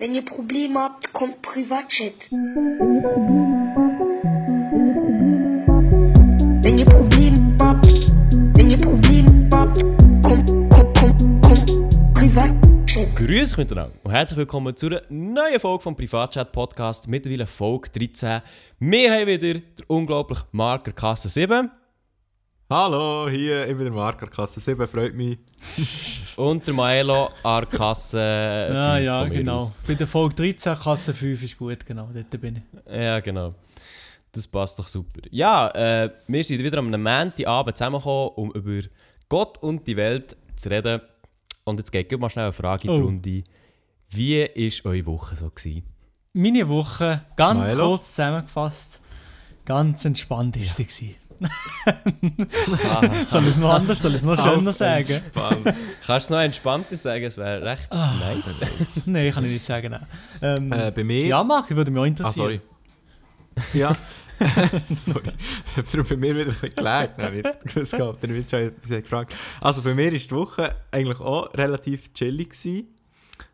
Wenn ihr Probleme habt, kommt Privatchat. Wenn ihr Probleme habt, wenn ihr Probleme habt, kommt, kommt, kommt, kommt Privatchat. Grüß miteinander und herzlich willkommen zu einer neuen Folge vom Privatchat Podcast, mittlerweile Folge 13. Wir haben wieder den unglaublichen Marker Kasse 7 Hallo, hier, ich bin der Mark, Kasse 7, freut mich. und der Maelo an Kasse Ja, 5 ja, von mir genau. aus. Bei der Folge 13, Kasse 5 ist gut, genau, dort bin ich. Ja, genau. Das passt doch super. Ja, äh, wir sind wieder am Montagabend zusammengekommen, um über Gott und die Welt zu reden. Und jetzt geht mal schnell eine Frage in die Oh. Runde. Wie war eure Woche so? Gewesen? Meine Woche, ganz Milo? kurz zusammengefasst, ganz entspannt ist sie. gewesen. soll ich es noch anders, soll ich es noch schöner sagen? Kannst du noch entspannter sagen? Es wäre recht Ah. nice. Nein, kann ich nicht sagen. Nein. Ähm, äh, bei mir... ja, Marc, würde mich auch ah, interessieren. sorry. Ja. sorry. Das hat bei mir wieder ein bisschen gelegt. Nein, gewusst gehabt, dann wird schon etwas gefragt. Also bei mir war die Woche eigentlich auch relativ chillig. Gewesen.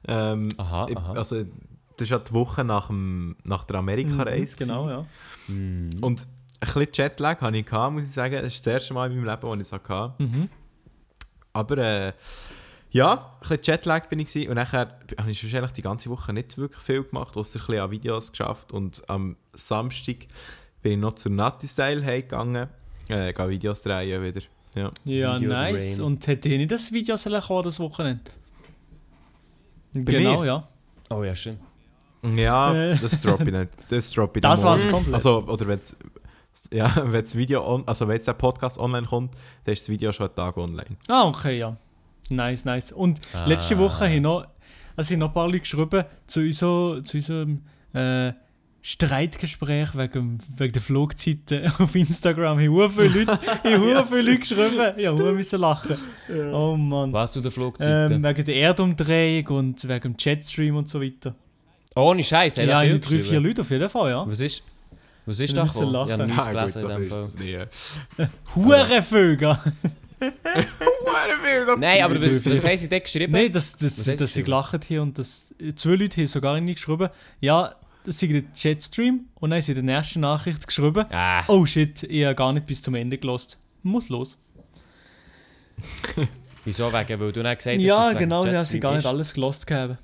Ähm, Aha, ich- aha. Also, das ist ja die Woche nach, dem, nach der Amerika-Reise. Mhm, Genau, ja. Hm. Und ein bisschen Jetlag hatte ich, gehabt, muss ich sagen. Das ist das erste Mal in meinem Leben, wo ich es hatte. Mhm. Aber äh, ja, ein bisschen Jetlag bin ich gewesen. und nachher habe ich wahrscheinlich die ganze Woche nicht wirklich viel gemacht, außer ein bisschen an Videos geschafft und am Samstag bin ich noch zu Nutty Style gegangen, äh, gehe Videos drehen wieder. Ja. Ja, Video nice. Und hätte ich nicht das Video sollen kommen, das Wochenende? Bei genau, mir? ja. Oh ja, schön. Ja, Äh. das droppe ich nicht. Das droppe ich Das war's morgen. komplett. Also, oder wenn ja, wenn das Video, on, also wenn jetzt der Podcast online kommt, dann ist das Video schon einen Tag online. Ah, okay, ja. Nice, nice. Und Ah. letzte Woche haben noch, also haben noch ein paar Leute geschrieben zu, unser, zu unserem äh, Streitgespräch wegen, wegen der Flugzeiten auf Instagram. Haben hure viele Leute, haben hure viele Leute geschrieben. Ja, hure müssen lachen. Oh Mann. Was du der Flugzeiten? Ähm, wegen der Erdumdrehung und wegen dem Jetstream und so weiter. Ohne Scheiß, Ja, ja drei, vier Leute auf jeden Fall, ja. Was ist, was ist da gekommen? Ich habe nichts Ah, gelesen in dem Fall. ist es nie. Hure Vögel! Nein, aber was, was haben sie dort geschrieben? Nein, hast du dass sie gelacht haben und dass, zwei Leute haben sogar nicht geschrieben, ja, das sei der Jetstream und dann haben sie in der nächsten Nachricht geschrieben, Ah, oh shit, ich habe gar nicht bis zum Ende gelost. Muss los. wieso wegen? Weil du nicht gesagt hast, ja, genau, ja, Jetstream sie gar nicht ist? alles gelost gehabt.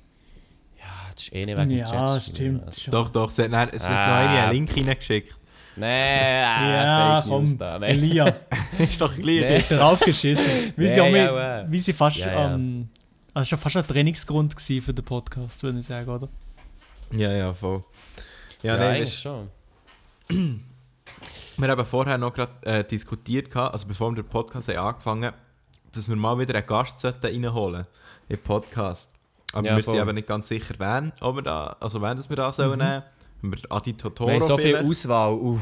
Ja, das ist eh nicht wegen Ja, Jetstream. stimmt. Also. schon. Doch, doch, sie hat, nein, es hat Ah. noch eine einen Link reingeschickt. Nein, ah, Ja, Fake News komm, da. Nein. Elia, ist doch gleich. Nee. drauf geschissen. Wie, sie Ja, auch mit, ja, ja. wie sie fast, Ja, ja. ähm, also schon fast ein Trainingsgrund für den Podcast, würde ich sagen, oder? Ja, ja, voll. Ja, Ja, weißt, schon. wir haben vorher noch gerade äh, diskutiert, also bevor wir den Podcast haben angefangen dass wir mal wieder einen Gast sollten reinholen im Podcast. Aber Ja, wir sind aber nicht ganz sicher, wen, ob wir da, also wen das wir da sollen nehmen. Haben wir Adi Totoro Wir haben so viel vielleicht? Auswahl. Uff.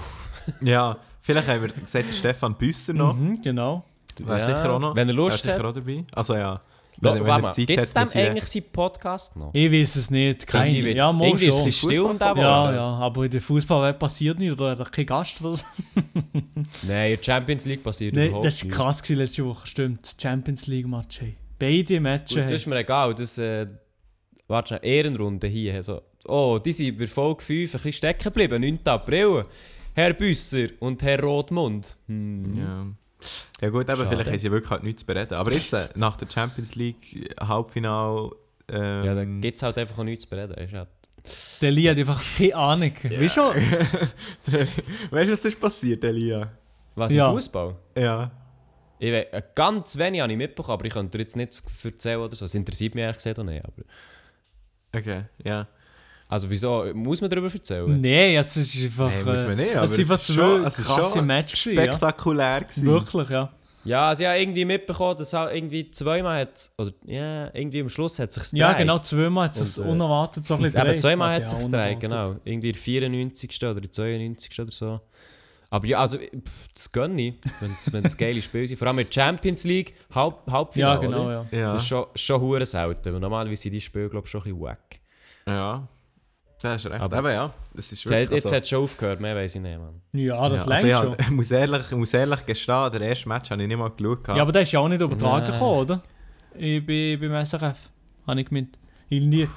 Ja, vielleicht haben wir gesagt, Stefan Büsser noch. Mhm, genau. Wäre Ja, sicher auch noch. wenn er Lust Wär sicher hat. auch dabei. Also ja. Wenn, wenn warte er mal, Zeit Gibt es hat, dem eigentlich seinen Podcast noch? Ich weiß es nicht. Keine. Irgendwie Ja, mal irgendwie ist schon. es still um den Ja, ja, aber in der Fußballwelt passiert nichts oder hat er kein Gast oder so. Nein, in der Champions League passiert Nein, überhaupt das war krass gewesen letzte Woche, stimmt. Champions League Match. Hey. Beide Matches. Gut, das ist mir egal. Das, äh, warte schnell, Ehrenrunde hier. Also, oh, die sind bei Folge 5 ein bisschen stecken geblieben. 9. April. Herr Büsser und Herr Rotmund. Hm. Ja. Ja gut, aber Schade. vielleicht haben sie wirklich halt nichts zu bereden. Aber jetzt, äh, nach der Champions League Halbfinale... Ähm, Ja, da gibt es halt einfach auch nichts zu bereden. Ist halt- Der Lee hat einfach keine Ahnung. Weißt du? weißt du, was ist passiert, Elia? Was Ja. im Fußball? Ja. Ich we- äh, ganz wenig habe ich mitbekommen, aber ich könnte dir jetzt nicht erzählen oder so. Es interessiert mich ehrlich gesagt auch nicht. Aber, Okay, ja. also wieso? Muss man darüber erzählen? Nein, es ist einfach. Nein, muss man nicht, aber es sind es einfach ist schon- es ist krasse schon gewesen, Ja. Spektakulär gewesen. Wirklich, ja. Ja, also ich habe irgendwie mitbekommen, dass halt irgendwie zweimal hat oder ja, irgendwie am Schluss hat sich Ja, genau, zweimal hat es äh, unerwartet so ein bisschen Eben, gedreht. zweimal Also, hat es ja, sich unerwartet. genau. Irgendwie der 94. oder der 92. oder so. Aber ja, also, pff, das gönne ich, wenn es geile Spiele sind. Vor allem in der Champions League, Halb, Ja, Halbfinale. genau, ja. Ja. Das ist schon, schon hure selten. Und normalerweise sind die Spiele, glaube ich, schon ein bisschen wack. ja. Das ist recht. Aber- Aber ja, das ist Jetzt, wirklich... jetzt also- hat es schon aufgehört, mehr weiß ich nicht, Mann. Ja, das ja, längt also ich, schon. ich muss ehrlich, ich muss ehrlich gestehen, der erste Match habe ich nicht mal geschaut. Ja, aber der ist ja auch nicht übertragen Nein. gekommen, oder? Ich bin beim SRF, habe ich gemeint. Irgendwie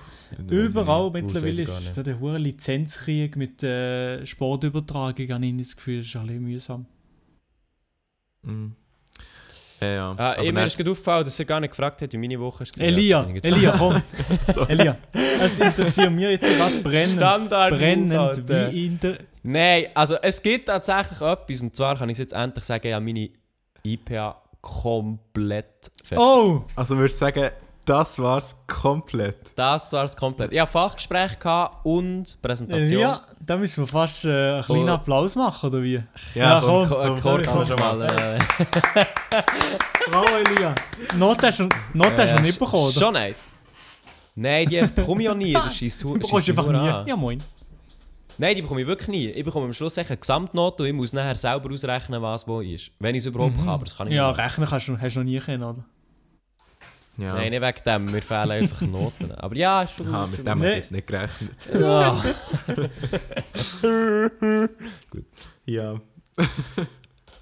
überall mittlerweile ist so der hohe Lizenzkrieg mit äh, Sportübertragung, habe ich das Gefühl, das ist ein bisschen mühsam. Mhm. Ja, ja. Ah, mir dann- ist gerade aufgefallen, dass er gar nicht gefragt hat, wie meine Woche ist. Elia, Ja, Elia, komm. Elia. Es interessiert mich jetzt gerade brennend, Standard brennend, Alter. wie in der... Nein, also es gibt tatsächlich etwas, und zwar kann ich es jetzt endlich sagen, ja, meine IPA komplett fertig. Oh! Also würdest du sagen, das war's komplett? Das war es komplett. Ich hatte Fachgespräch und Präsentation. Ja, da müssen wir fast äh, einen kleinen. Applaus machen, oder wie? Ja, komm, Ko- komm, komm, kann man schon mal. Äh, Bravo, Elia. Not hast du nicht bekommen, oder? Schon nice. Nein, die bekomme ich ja nie. Das schießt Du bekommst einfach nie. Ja, moin. Nein, die bekomme ich wirklich nie. Ich bekomme am Schluss eine Gesamtnote und ich muss nachher selber ausrechnen, was wo ist. Wenn ich es überhaupt kann, aber das kann ich Ja, nicht. rechnen kannst du, hast du noch nie können, oder? Ja. Nein, nicht wegen dem. Mir fehlen einfach Noten. Aber ja, ist schon Aha, gut. mit dem habe ich jetzt nicht gerechnet. Ja. Ja.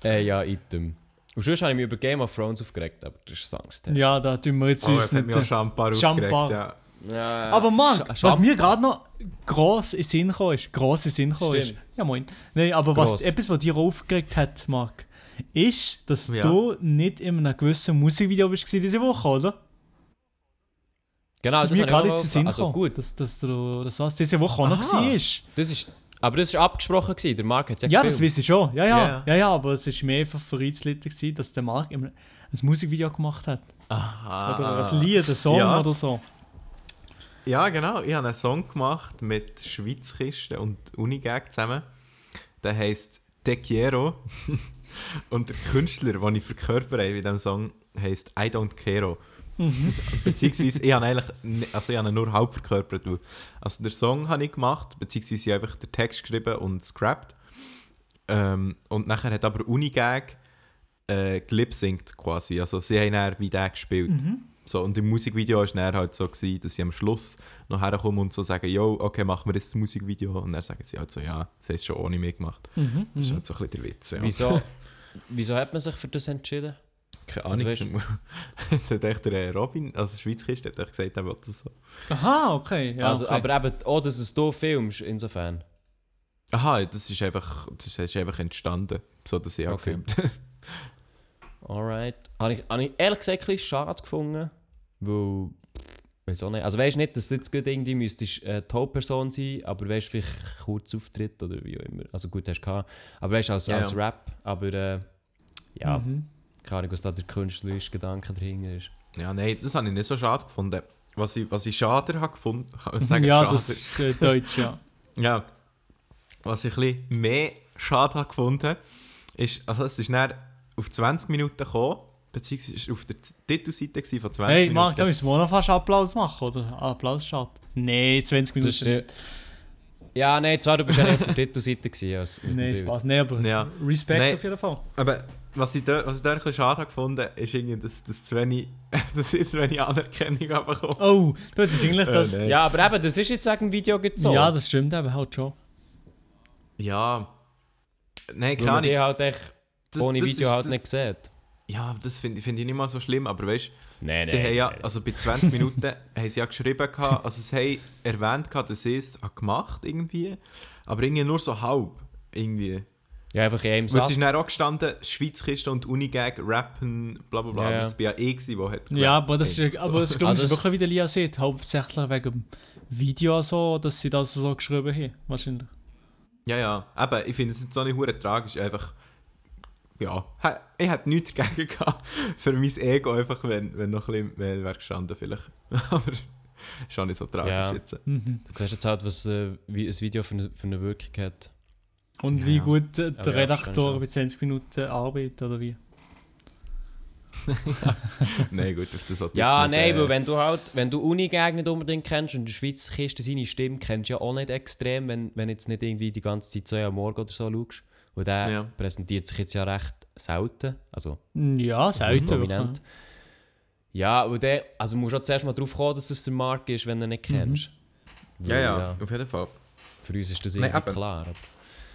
Äh, ja, item. Und sonst habe ich mich über Game of Thrones aufgeregt, aber das ist Angst. ja, da tun wir jetzt Oh, uns nicht... auch Champar aufgeregt. Ja. Ja, Aber Marc, Sch- was mir gerade noch gross in Sinn gekommen ist, gross in Sinn gekommen ist, ja moin, nein, aber was, Gross. etwas, was dir aufgeregt hat, Marc, ist, dass Ja. du nicht in einem gewissen Musikvideo bist diese Woche, oder? Genau, Das das ist mir habe gerade jetzt den Sinn Also gut, dass, dass du dass das diese Woche auch noch Aha. war. das ist... Aber das war abgesprochen, gewesen. der Marc hat es ja Ja, das weiß ich schon. Ja, ja, Ja. ja, ja, aber es ist mehr einfach vereinzelt, dass der Marc ein, ein Musikvideo gemacht hat. Aha. Oder ein Lied, ein Song Ja. oder so. Ja, genau. Ich habe einen Song gemacht mit Schweizkisten und Unigag zusammen. Der heisst Te Quiero. und der Künstler, den ich verkörpere in diesem Song, heisst I Don't Care. beziehungsweise, ich habe eigentlich also ich habe ihn nur halb verkörpert. Also den Song habe ich gemacht, beziehungsweise ich habe einfach den Text geschrieben und scrapped. Ähm, und nachher hat aber Unigag äh, gelipsingt quasi. Also sie haben dann wie der gespielt. So, und im Musikvideo war es dann halt so, gewesen, dass sie am Schluss noch herkommen und so sagen, yo, okay, machen wir jetzt das Musikvideo. Und dann sagen sie halt so, ja, sie haben es schon ohne mich gemacht. Mhm. Das ist halt so ein bisschen der Witz. Ja. Wieso, wieso hat man sich für das entschieden? Keine Also Ahnung. Jetzt hat echt der äh, Robin, also der Schweizkiste, hat echt gesagt, er will das so. Aha, okay. Ja, also, okay. Aber eben, auch, dass es hier filmst, insofern. Aha, das ist einfach, das ist einfach entstanden, so dass ich auch Okay. gefilmt Alright. Habe ich, habe ich ehrlich gesagt ein schade gefunden, weil... Weiß auch nicht. Also weißt nicht, dass du jetzt irgendwie müsstest äh, die Hauptperson sein, aber weißt vielleicht kurz Auftritt oder wie auch immer. Also gut, hast du gehabt. Aber weißt als, Ja, als ja. Rap, aber äh, ja, Mhm. keine Ahnung, was da der künstlerische Gedanke dahinter ist. Ja, nein, das habe ich nicht so schade gefunden. Was ich, was ich schade habe gefunden, kann man sagen, ja, schade. das ist äh, Deutsch, ja. Ja. Was ich ein bisschen mehr schade habe gefunden, ist, also es ist dann auf 20 Minuten gekommen, beziehungsweise auf der Titelseite von 20 Hey, Minuten. Marc, da müssen wir noch fast Applaus machen, oder? Applaus schaut. Nee, 20 Das ist, Minuten. äh, ja, nein, zwar du bist ja nicht auf der Titelseite gewesen, als Bild. Spaß. Nee, aber Ja. Respekt Nee. auf jeden Fall. Aber was ich dort, was ich dort ein bisschen schade habe gefunden, ist irgendwie, dass, dass, zu wenig, dass ich zu wenig Anerkennung habe bekommen. Oh, du hättest eigentlich das... Äh, nein. Ja, aber eben, das ist jetzt wegen dem Video gezogen. Ja, das stimmt eben halt schon. Ja. Nein, keine Ahnung. halt echt Das- ohne das Video ist- halt das- nicht sieht. Ja, das finde find ich nicht mal so schlimm, aber weißt Nein, sie haben ja, also bei 20 Minuten haben sie ja geschrieben, gehabt, also sie haben erwähnt, gehabt, dass sie es gemacht irgendwie, aber irgendwie nur so halb, irgendwie. Ja, einfach in einem Weil Satz. es ist dann auch gestanden, Schweizkiste und Unigag rappen, bla bla bla, Ja, ja. es war ja eh gewesen, wo hat Ja, aber das ist, aber das, ich, Also ist wirklich, wie der Lia sieht, hauptsächlich wegen dem Video so, dass sie das so geschrieben haben, wahrscheinlich. Ja, ja, aber ich finde es jetzt so nicht hure tragisch, einfach, ja, ich hätte nichts dagegen gehabt, für mein Ego einfach, wenn, wenn noch ein bisschen mehr wäre gestanden vielleicht, aber ist auch nicht so tragisch Ja. jetzt. Mhm. Du siehst jetzt halt, was äh, wie ein Video für eine, für eine Wirkung hat. Und Ja, wie gut äh, der Redakteur schon. bei 20 Minuten arbeitet, oder wie? Nein, gut, das sollte Ja, nicht, nein, äh, weil wenn du halt, wenn du Uni-Gegner nicht unbedingt kennst und in der Schweiz Kiste seine Stimme kennst du ja auch nicht extrem, wenn, wenn jetzt nicht irgendwie die ganze Zeit so am Morgen oder so schaust. Und der Ja. präsentiert sich jetzt ja recht selten, also Ja, selten. prominent. Ja, und der, also musst du auch zuerst mal drauf kommen, dass es der Markt ist, wenn du ihn nicht kennst. Ja, Weil, ja, auf jeden Fall. Für uns ist das Nein, irgendwie klar. aber-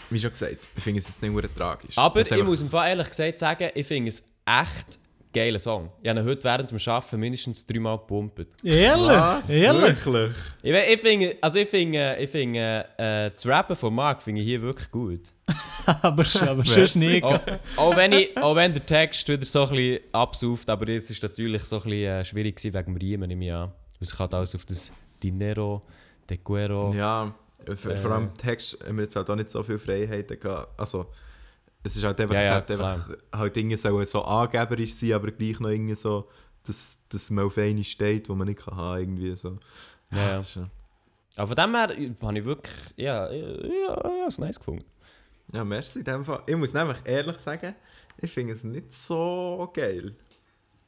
Wie schon gesagt, ich finde es jetzt nicht nur tragisch. Aber ich muss im Fall ehrlich gesagt sagen, ich finde es echt geiler Song. Ich habe ihn heute während dem Arbeiten mindestens dreimal gepumpt. Ehrlich? Was? Ehrlich? Wirklich? Ich, ich finde, also ich finde, ich finde äh, das Rappen von Mark finde ich hier wirklich gut. aber aber sonst nicht. Auch, auch, wenn ich, auch wenn der Text wieder so ein bisschen absauft, aber jetzt ist natürlich so ein bisschen äh, schwierig gewesen wegen dem Riemen, an. Weil es hat alles auf das Dinero, De Guero. Ja, v- Äh. vor allem im Text haben wir jetzt halt auch nicht so viele Freiheiten gehabt. Also, es ist halt einfach, Ja, ja, hat einfach halt Dinge sollen so angeberisch sein, aber gleich noch irgendwie so, dass, dass man auf eine steht, wo man nicht kann haben, irgendwie so. Ja, ja. ja. Aber von dem her habe ich wirklich, ja, ja, ja, ja, es nice gefunden. Ja, merci in dem Fall. Ich muss nämlich ehrlich sagen, ich finde es nicht so geil.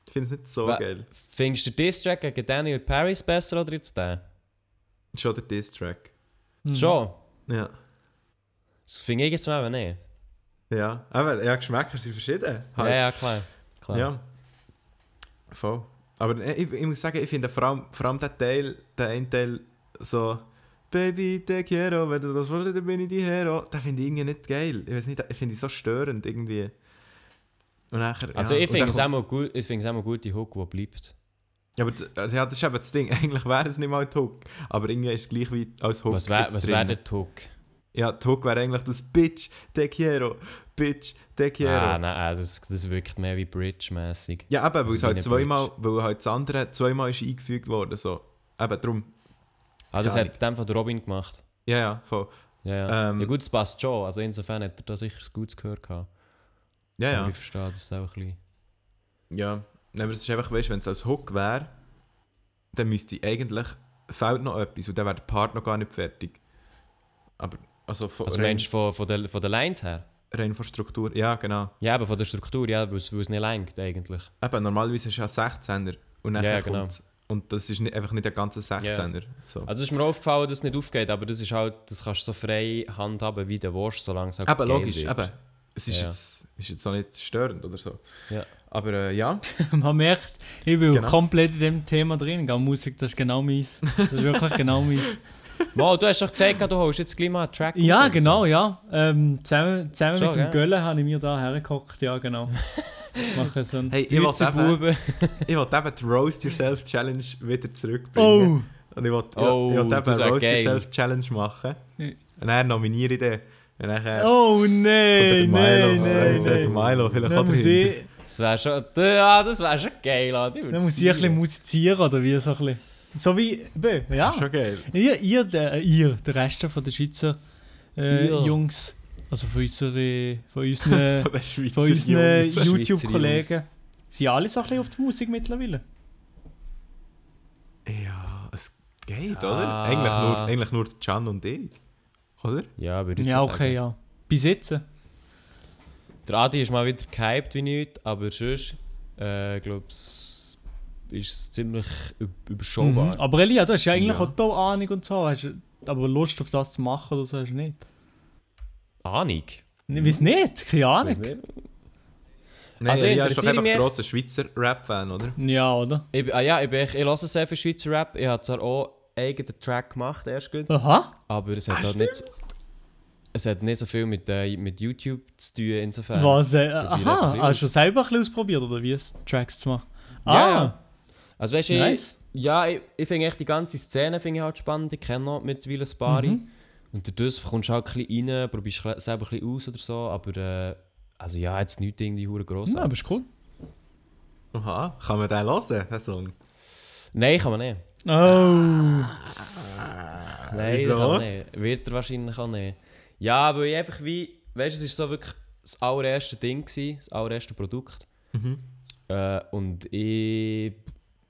Ich finde es nicht so Wa- geil. Findest du den Diss-Track gegen Daniel Paris besser oder jetzt den? Schon der Diss-Track. Mhm. Schon? Ja. Das finde ich jetzt mal nicht. Ja, aber ja, Geschmäcker sind verschieden. Halt. Ja, ja, klar. klar. Ja. Voll. Aber äh, ich, ich muss sagen, ich finde vor allem, vor allem der Teil, der eine Teil so Baby, te quiero, wenn du das willst, dann bin ich die Hero. Den finde ich irgendwie nicht geil. Ich weiß nicht, ich finde es so störend irgendwie. Und nachher, Also ja, ich finde es auch mal gut, ich finde es auch mal gut, die Hook, die bleibt. Ja, aber also, ja, das ist eben das Ding. Eigentlich wäre es nicht mal die Hook. Aber irgendwie ist es gleich wie als Hook. was wäre wär der Hook? Ja, Hook wäre eigentlich das Bitch, te quiero, Bitch, te quiero. Ah, nein, ah, das, das wirkt mehr wie Bridge-mäßig. Ja, eben, weil Also es halt zweimal, weil halt das andere zweimal ist eingefügt worden. So. Eben, darum. Ah, das Keine hat dem von Robin gemacht. Ja, ja, voll. Ja, ja. Ähm, ja gut, es passt schon. Also insofern hat er da sicher ein gutes Gehör gehabt. Ja, Aber ja. ich verstehe das auch ein bisschen. Ja. Nein, aber es ist einfach, weißt wenn es als Hook wäre, dann müsste eigentlich, fehlt noch etwas und dann wäre der Part noch gar nicht fertig. Aber, also von, Also rein, meinst du von, von, der, von der Lines her? rein von Struktur, ja, genau. Ja, aber von der Struktur, ja, weil es weil es nicht lenkt eigentlich. Eben, normalerweise ist es ja 16er und dann Ja, ja, genau. Und das ist nicht, einfach nicht der ganze 16er. So. Also es ist mir aufgefallen, dass es nicht aufgeht, aber das ist halt, das kannst du so frei handhaben, wie du willst, solange es halt Eben, logisch, wird. eben. Es ist, Ja. jetzt, ist jetzt auch nicht störend oder so. Ja. Aber äh, ja, Man merkt, ich bin Genau. komplett in dem Thema drin. Musik, das ist genau meins. Das ist wirklich genau meins. Wow, du hast doch gesagt, du holst jetzt gleich mal einen Track. Ja, oder genau, so. ja. Ähm, zusammen zusammen Schon, mit dem? Göllen habe ich mir da hergeguckt, ja genau. Mache so einen Hey, ich wollte eben- ich eben die Roast Yourself Challenge wieder zurückbringen. Oh! Und ich wollte Oh, ich wollte eben das wär eine Roast geil. Yourself Challenge machen. Und dann nominiere ich den. Und dann äh, Oh nein, nein, nein, nein. Milo, vielleicht Dann auch ich, Das wäre schon, ja, das wäre schon geil. Alter. dann muss ich ein bisschen musizieren oder wie so ein bisschen. So wie, bö, ja. Schon geil. Ihr, ihr, der, äh, ihr, der Rest von der Schweizer äh. Jungs, also von, unsere, von unseren, Von unseren YouTube-Kollegen, sind alle so ein bisschen auf die Musik mittlerweile. Ja, es geht, Ah. oder? Eigentlich nur, eigentlich nur Can und ich. Oder? Ja, würde ich Ja, so okay, sagen. ja. Bis jetzt. Der Adi ist mal wieder gehypt wie nichts, aber sonst, äh, glaube ich, ist es ziemlich üb- überschaubar. Mhm. Aber Elia, du hast ja eigentlich Ja. auch da Ahnung und so. Hast, du- aber Lust auf das zu machen oder so hast du nicht. Ahnung. Nee, Wieso nicht? Keine Ahnung. Nein, Also, ja, ist doch einfach ein grosser Schweizer Rap-Fan, oder? Ja, oder? Ich, ah ja, ich, bin, echt- ich höre sehr viel Schweizer Rap. Ich habe zwar auch eigenen Track gemacht, erst gut, Aha. aber es hat Ah, halt nicht so, es hat nicht so viel mit, äh, mit YouTube zu tun, insofern. Was? Äh, aha. Hast du selber ein bisschen ausprobiert oder wie es Tracks zu machen? Ja, Ah, ja. Also weißt du, nice. ich, ja, ich, ich finde echt die ganze Szene finde ich halt spannend. Ich kenne noch mittlerweile ein paar. Mhm. Und dadurch kommst du halt ein bisschen rein, probierst selber ein bisschen aus oder so, aber äh, also ja, jetzt nicht irgendwie hure gross. Ja, aber ist cool. Aha, kann man den hören, den Song? Nein, kann man nicht. Oh. Nein, Wieso? kann man nicht. Wird er wahrscheinlich auch nicht. Ja, weil ich einfach wie, weißt du, es war so wirklich das allererste Ding, gewesen, das allererste Produkt. Mhm. Äh, und ich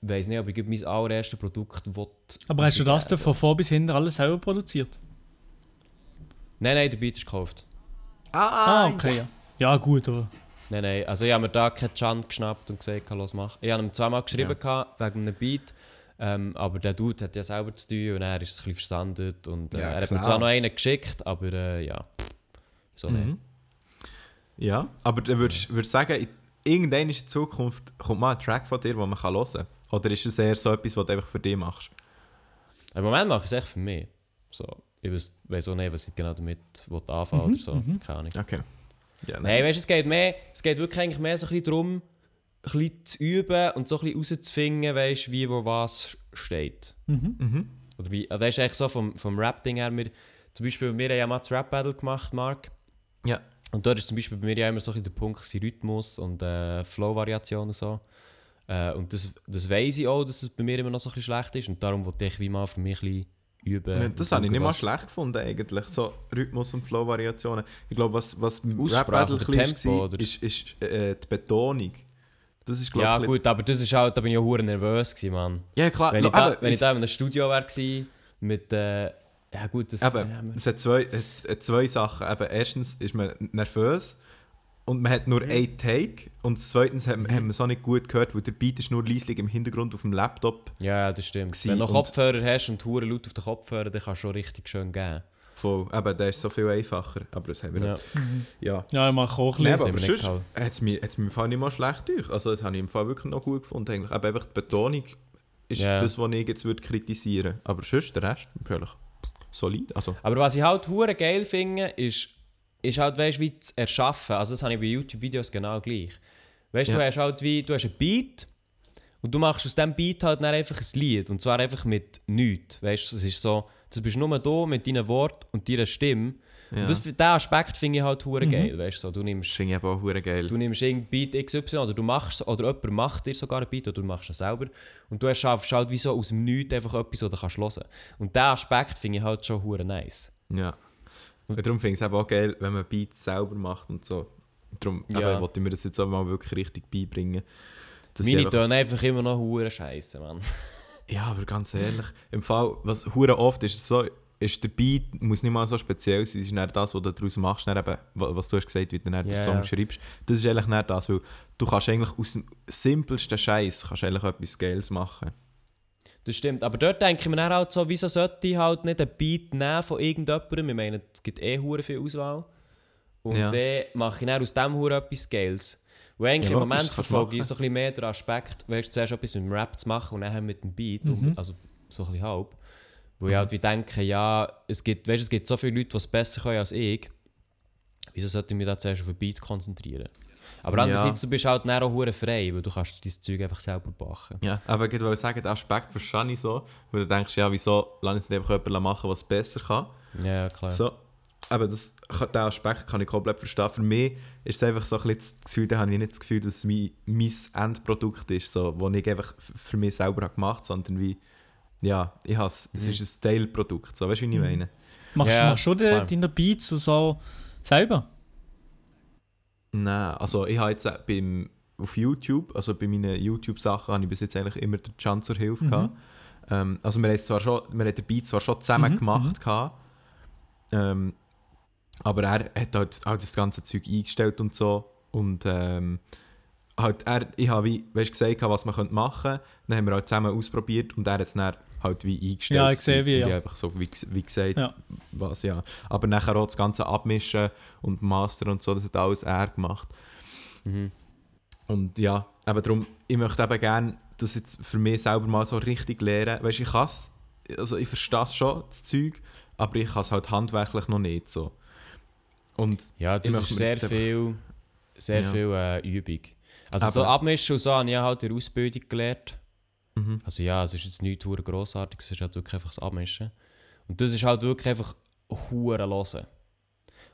weiß nicht, ob ich mein allererstes Produkt will. Aber hast du das denn von vor bis hinten alles selber produziert? Nein, nein, der Beat ist gekauft. Ah, okay, ja. Ja, gut, aber. Nein, nein, also ich habe mir da keinen Chant geschnappt und gesagt, los mach. Ich habe ihm zweimal geschrieben gehabt, wegen einem Beat, ähm, aber der Dude hat ja selber zu tun und er ist es ein bisschen versandet und äh, Ja, er hat mir zwar noch einen geschickt, aber äh, ja, so nicht. Mhm. Ja, aber dann würdest du sagen, in- irgendwann in Zukunft kommt mal ein Track von dir, den man kann hören kann? Oder ist es eher so etwas, was du einfach für dich machst? Im Moment mache ich es echt für mich. So, ich weiß, auch nicht, was ich genau damit anfangen oder so, keine Ahnung. Okay. Ja, Nein, weißt du, es geht mehr, es geht wirklich eigentlich mehr so ein bisschen darum, ein bisschen zu üben und so ein bisschen rauszufinden, weißt, wie wo was steht. Mhm. Mhm. Oder wie, also weißt du, eigentlich so vom, vom Rap-Ding her, wir, zum Beispiel, wir haben ja mal das Rap-Battle gemacht, Mark. Ja. Und dort ist zum Beispiel bei mir ja immer so ein bisschen der Punkt Rhythmus und äh, Flow-Variation und so. Äh, und das, das weiss ich auch, dass es bei mir immer noch so ein bisschen schlecht ist und darum wollte ich wie mal für mich ein bisschen üben. Ja, das habe ich nicht mal schlecht gefunden, eigentlich. So Rhythmus- und Flow-Variationen. Ich glaube, was, was Aussprache bisschen Tempo, war, ist, ist äh, die Betonung. Das ist, glaube Ja gut, aber das ist halt, da bin ich auch hure nervös gewesen, Mann. Ja, klar. Wenn, ich da, wenn ich da in einem Studio wäre mit, äh, ja gut, das... Eben, ja, es hat zwei, es hat zwei Sachen. Eben, erstens ist man nervös und man hat nur Mhm. einen Take. Und zweitens haben, haben wir es auch nicht gut gehört, weil der Beat ist nur leislich im Hintergrund auf dem Laptop. ja, ja, das stimmt. gewesen Wenn du und- Kopfhörer hast und hure laut auf den Kopfhörer, dann kannst du schon richtig schön geben. Voll. Eben, der ist so viel einfacher. Aber das haben wir Ja. nicht. Ja. Ja, ich mache auch ein bisschen. aber wir nicht sonst gehabt. hat es mir, hat's mir im Fall nicht mal schlecht durch. Also das habe ich im Fall wirklich noch gut gefunden. Eigentlich. Aber einfach die Betonung ist Ja. das, was ich jetzt würde kritisieren würde. Aber sonst der Rest natürlich solid. Also, Aber was ich halt hure geil finde, ist, ist halt, weißt wie zu erschaffen. Also das habe ich bei YouTube-Videos genau gleich. Weißt du, Ja. du hast halt wie, du hast einen Beat und du machst aus diesem Beat halt dann einfach ein Lied. Und zwar einfach mit nichts. Weißt du, es ist so, das bist nur da mit deinen Worten und deiner Stimme. ja. Und das, diesen Aspekt finde ich halt hure geil. Weißt du, so, du nimmst das finde ich aber auch hure geil. Du nimmst irgendein Beat XY oder du machst oder jemand macht dir sogar ein Beat oder du machst es selber und du schaffst halt wie so aus dem Nichts einfach etwas, was du kannst hören. Und diesen Aspekt finde ich halt schon hure nice. Ja. Und darum finde ich es eben auch geil, wenn man Beats selber macht und so. Darum Ja. eben, wollte ich mir das jetzt auch mal wirklich richtig beibringen. Meine einfach- tönen einfach immer noch hure scheiße, Mann. Ja, aber ganz ehrlich, im Fall, was hure oft ist so, ist der Beat muss nicht mal so speziell sein, es ist dann das, was du daraus machst, dann eben, wa- was du hast gesagt, wie du dann den Song schreibst. Das ist eigentlich nicht das, weil du kannst eigentlich aus dem simpelsten Scheiß kannst eigentlich etwas Geiles machen. Das stimmt. Aber dort denke ich mir dann halt so, wieso sollte ich halt nicht einen Beat nehmen von irgendjemandem? Ich meine, es gibt eh hure viel Auswahl. Und Ja. dann mache ich dann aus dem hure etwas Geiles. Und eigentlich Ja, im Moment verfolge ich so ein bisschen mehr den Aspekt, weißt du, zuerst etwas mit dem Rap zu machen und dann mit dem Beat. Mhm. Und, also so ein bisschen halb. Wo Mhm. ich halt wie denke, ja, es gibt, weißt, es gibt so viele Leute, die es besser können als ich. Wieso sollte ich mich da zuerst auf den Beat konzentrieren? Aber Ja. andererseits, du bist halt dann auch hure frei, weil du kannst dein Zeug einfach selber backen. Ja, aber ich wollte sagen, den Aspekt verstehe ich so, weil du denkst, ja, wieso lass ich nicht einfach jemanden machen, was besser kann. Ja, klar. So, aber das, den Aspekt kann ich komplett verstehen. Für mich ist es einfach so ein bisschen das Gefühl, da habe ich nicht das Gefühl, dass es mein, mein Endprodukt ist, so, das ich einfach für mich selber habe gemacht habe, sondern wie, ja, ich has, es Mhm. ist ein Teilprodukt. So, weißt du, wie ich meine? Machst, Ja, machst du de, klar. deine Beats so selber? Nein, also ich habe jetzt äh, beim, auf YouTube, also bei meinen YouTube-Sachen, habe ich bis jetzt eigentlich immer den Can zur Hilfe Mhm. gehabt. Ähm, also wir haben, zwar schon, wir haben den Beat zwar schon zusammen Mhm, gemacht, gehabt, ähm, aber er hat halt, halt das ganze Zeug eingestellt und so und ähm, halt er, ich habe wie, weißt, gesagt, was man machen könnte, dann haben wir halt zusammen ausprobiert und er hat es dann halt wie eingestellt. Ja, ich sehe wie, ja. ich einfach so wie, wie gesagt, Ja. was ja. Aber nachher auch das ganze Abmischen und Master und so, das hat alles er gemacht. Mhm. Und ja, aber darum, ich möchte eben gerne das jetzt für mich selber mal so richtig lernen. Weißt du, ich kann es, also ich verstehe es schon, das Zeug, aber ich kann es halt handwerklich noch nicht so. Und Ja, das ist sehr viel, sehr Ja. viel äh, Übung. Also Aber- so abmischen und so habe ich halt in der Ausbildung gelernt. Mhm. Also ja, es ist jetzt nichts hure grossartiges, es ist halt wirklich einfach das Abmischen. Und das ist halt wirklich einfach hure hören.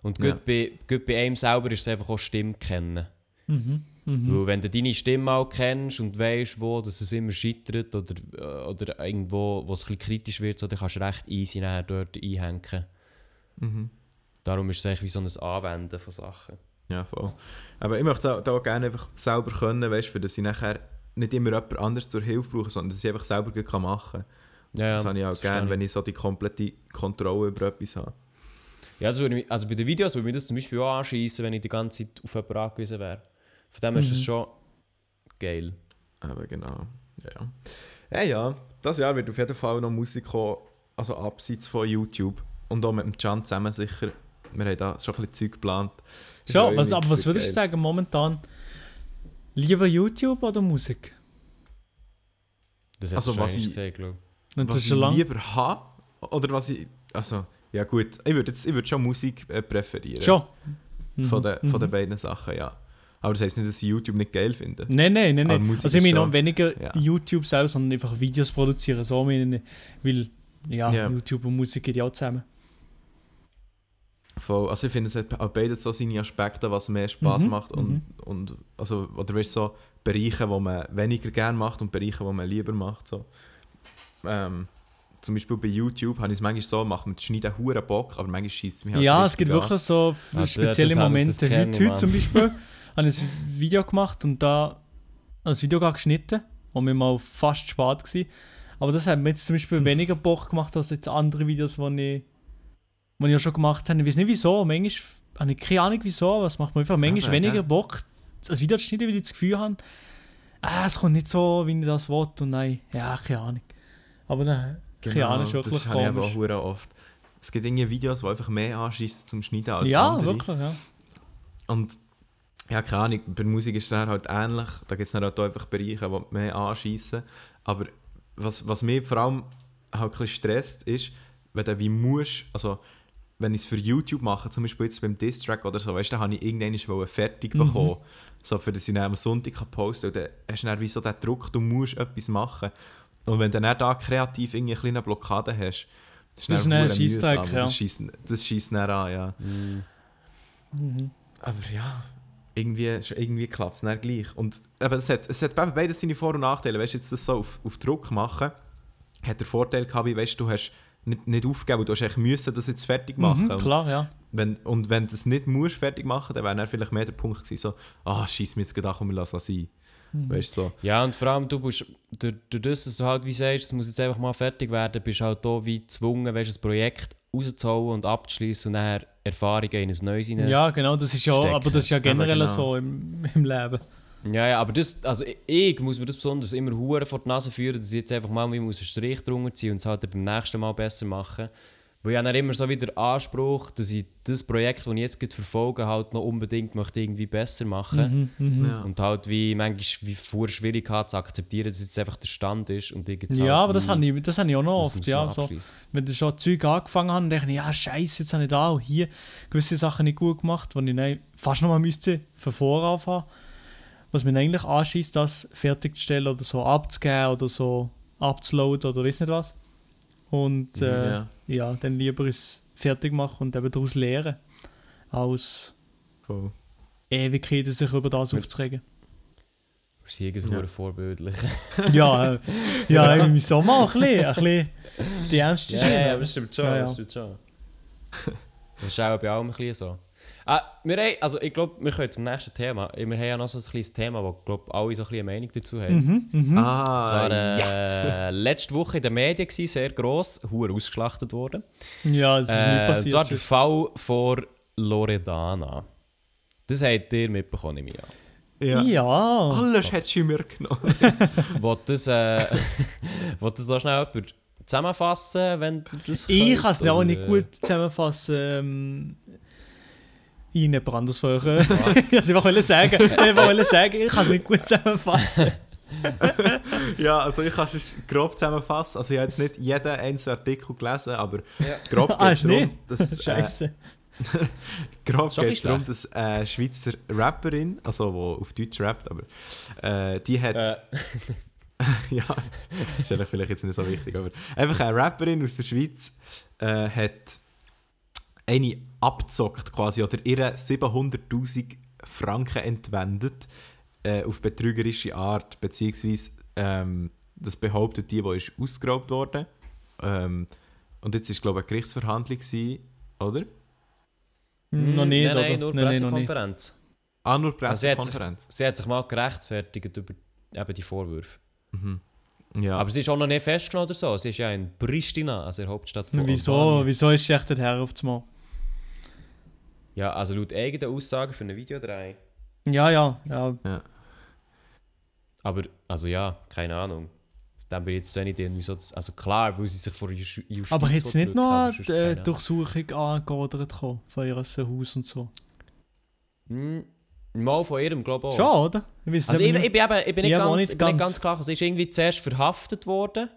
Und gut, Ja. bei, gut bei einem selber ist es einfach auch Stimme kennen. Mhm. Mhm. Weil wenn du deine Stimme auch kennst und weißt, wo dass es immer scheitert oder, äh, oder irgendwo, wo es ein bisschen kritisch wird, so, dann kannst du recht easy nachher dort einhängen. Mhm. Darum ist es eigentlich wie so ein Anwenden von Sachen. Ja, voll. Aber ich möchte da, da gerne einfach selber können, weißt du, dass ich nachher nicht immer jemand anderes zur Hilfe brauche, sondern dass ich einfach selber gut kann machen kann. Ja, ja, das habe ich auch gerne, wenn ich so die komplette Kontrolle über etwas habe. Ja, das würde mich, also bei den Videos würde mich das zum Beispiel auch anschießen, wenn ich die ganze Zeit auf jemanden angewiesen wäre. Von dem her ist es Mhm. schon geil. Aber genau. Ja, ja. Ja, ja. Das Jahr wird auf jeden Fall noch Musik kommen, also abseits von YouTube. Und auch mit dem Can zusammen sicher. Wir haben da schon ein bisschen Zeug geplant. Schon, was, aber was würdest du sagen momentan? Lieber YouTube oder Musik? Das hat Also, schon was ich- gesehen, glaube Und Was das ist ich lieber habe, oder was ich... Also, ja gut. Ich würde ich würde schon Musik äh, präferieren. Schon. Von, Mhm, den, von den mhm. beiden Sachen, ja. Aber das heisst nicht, dass sie YouTube nicht geil finden. Nein, nein, nein, nein. Also ich ist meine noch weniger ja. YouTube selbst, sondern einfach Videos produzieren. So meine ich. Weil, ja, Ja. YouTube und Musik geht ja auch zusammen. Voll. Also ich finde, es hat auch beide so seine Aspekte, was mehr Spaß Mhm, macht und, und also, oder weißt, so Bereiche, wo man weniger gerne macht und Bereiche, wo man lieber macht. So. Ähm, zum Beispiel bei YouTube habe ich es manchmal so, macht das Schneiden hure Bock, aber manchmal schießt es mich halt Ja, es gibt an. wirklich so Also, ja, spezielle haben- Momente. Heute, heute zum Beispiel habe ich ein Video gemacht und da das Video gerade geschnitten und mir mal fast spät gewesen. Aber das hat mir jetzt zum Beispiel weniger Bock gemacht als jetzt andere Videos, die ich, die ich ja schon gemacht habe. Ich weiß nicht wieso. Manchmal habe ich keine Ahnung wieso, es macht mir einfach manchmal Aber, weniger gell? Bock, das Video zu schneiden, weil ich das Gefühl habe, ah, es kommt nicht so, wie ich das will und nein, ja, keine Ahnung. Aber dann, keine Ahnung, ist Genau, das wirklich habe ich aber auch komisch. oft. Es gibt irgendwie Videos, die einfach mehr anschießen zum Schneiden als Ja, andere. wirklich, ja. Und ja, keine Ahnung, bei der Musik ist es halt ähnlich. Da gibt es dann halt einfach Bereiche, die mehr anschießen. Aber was, was mich vor allem halt ein bisschen stresst, ist, wenn du wie musst, also wenn ich es für YouTube mache, zum Beispiel jetzt beim Distrack oder so, weißt du, dann habe ich irgendwann fertig Mhm. bekommen. So, für das ich dann am Sonntag kann posten kann. Und dann hast du dann wie so den Druck, du musst etwas machen. Und wenn du dann da kreativ irgendwie eine kleine Blockade hast, Das dann ist ein verdammt Scheissdreck, ja. Das Das schießt dann an, ja. Mhm. Aber ja, irgendwie, irgendwie klappt es dann gleich. Und aber es hat, es hat beides seine Vor- und Nachteile. Weißt du, jetzt das so auf, auf Druck machen, hat der Vorteil gehabt, wie weißt du, du hast nicht, nicht aufgegeben, du hast eigentlich müssen das jetzt fertig machen. Mhm, Und klar, ja. wenn, und wenn du das nicht musst fertig machen, dann wäre dann vielleicht mehr der Punkt gewesen, so, ah, schieß mir jetzt gedacht, komm, wir lassen es sein. Mhm. Weißt du, so. Ja, und vor allem, du bist, durch, durch das, dass du halt wie sagst, es muss jetzt einfach mal fertig werden, bist du halt da wie gezwungen, weißt, ein Projekt rauszuholen und abzuschließen und dann Erfahrungen in ein neues hinein. Ja, genau, das ist ja, stecken. aber das ist ja generell genau. so im, im Leben. Ja, ja, aber das, also ich- muss mir das besonders immer hure vor die Nase führen, dass ich jetzt einfach mal wie muss einen Strich drunter ziehen und es halt beim nächsten Mal besser machen. Weil ich habe dann immer so wieder Anspruch, dass ich das Projekt, das ich jetzt gerade verfolge, halt noch unbedingt möchte irgendwie besser machen. Mhm, mhm. Ja. Und halt wie manchmal wie vor schwierig hat zu akzeptieren, dass jetzt einfach der Stand ist und ich jetzt Ja, halt aber das habe ich, das habe ich auch noch oft. Ja, man so, wenn ich schon Zeug angefangen habe, denke ich, ja, scheiße, jetzt habe ich da auch hier gewisse Sachen nicht gut gemacht, die ich dann fast noch mal müsste von vorne anfangen. Was mir eigentlich anschießt, das fertigzustellen oder so abzugeben oder so abzuladen oder weiß nicht was. Und äh, ja. Ja. dann lieber es fertig machen und eben daraus lernen, als Voll. Ewigkeiten sich über das Mit- aufzuregen. Irgendwie Ja. ja. vorbildlich. ja, äh, ja, im Sommer auch ein bisschen, ein bisschen die ernste Ja, Schiene. ja, das stimmt schon. Ja, ja. Das stimmt schon. Das ist auch bei allem ein bisschen so. Ah, wir haben, also ich glaube, wir können zum nächsten Thema. Wir haben ja noch so ein kleines Thema, wo glaub, alle so ein bisschen eine Meinung dazu haben. Mhm, mhm. Ah, Es war äh, ja. letzte Woche in den Medien, gewesen, sehr gross, hure ausgeschlachtet worden. Ja, das ist Äh, nicht und passiert. zwar der Fall von Loredana. Das habt ihr mitbekommen, an. Ja. Ja. Alles hat sie mir genommen. Wollt das, äh, das noch schnell jemand zusammenfassen, wenn du das Ich kann es auch nicht äh, gut zusammenfassen. Ähm, ich jemand anderes vorher. ich wollte es einfach sagen. Ich wollte sagen, ich kann es nicht gut zusammenfassen. ja, also ich kann es grob zusammenfassen. Also ich habe jetzt nicht jeden einzelnen Artikel gelesen, aber grob geht es darum, dass... Äh, Scheiße. grob geht es darum, dass eine Schweizer Rapperin, also die auf Deutsch rappt, aber äh, die hat... Äh, ja, ist eigentlich vielleicht jetzt nicht so wichtig, aber einfach eine Rapperin aus der Schweiz äh, hat eine abzockt quasi oder ihre 700'000 Franken entwendet äh, auf betrügerische Art, beziehungsweise ähm, das behauptet die, die ist ausgeraubt worden. Ähm, und jetzt ist glaube ich eine Gerichtsverhandlung gewesen, oder? Hm, noch nicht, nein, nein, oder? nur Nein, nein. Pressekonferenz. Ah, nur Also sie hat sich- Pressekonferenz. Sie hat sich mal gerechtfertigt über eben die Vorwürfe. Mhm. Ja. Aber sie ist auch noch nicht festgenommen oder so. Sie ist ja in Pristina, also der Hauptstadt von Wieso, Albanien. wieso ist sie echt dorthin auf einmal? Ja, also laut eigenen Aussagen für ein Video 3. Ja, ja, ja. Aber, also ja, keine Ahnung. Dann bin ich jetzt zu wenig wieso das, Also klar, weil sie sich vor Justiz Aber hat es nicht noch eine äh. Durchsuchung gekommen von ihrem Haus und so? Hm, Mal von ihrem, glaube ich auch. Schon, oder? Ich Also ich, ich, bin eben, ich bin nicht, Ja, ganz, nicht ich bin nicht ganz. ganz klar. Also, sie ist irgendwie zuerst verhaftet worden.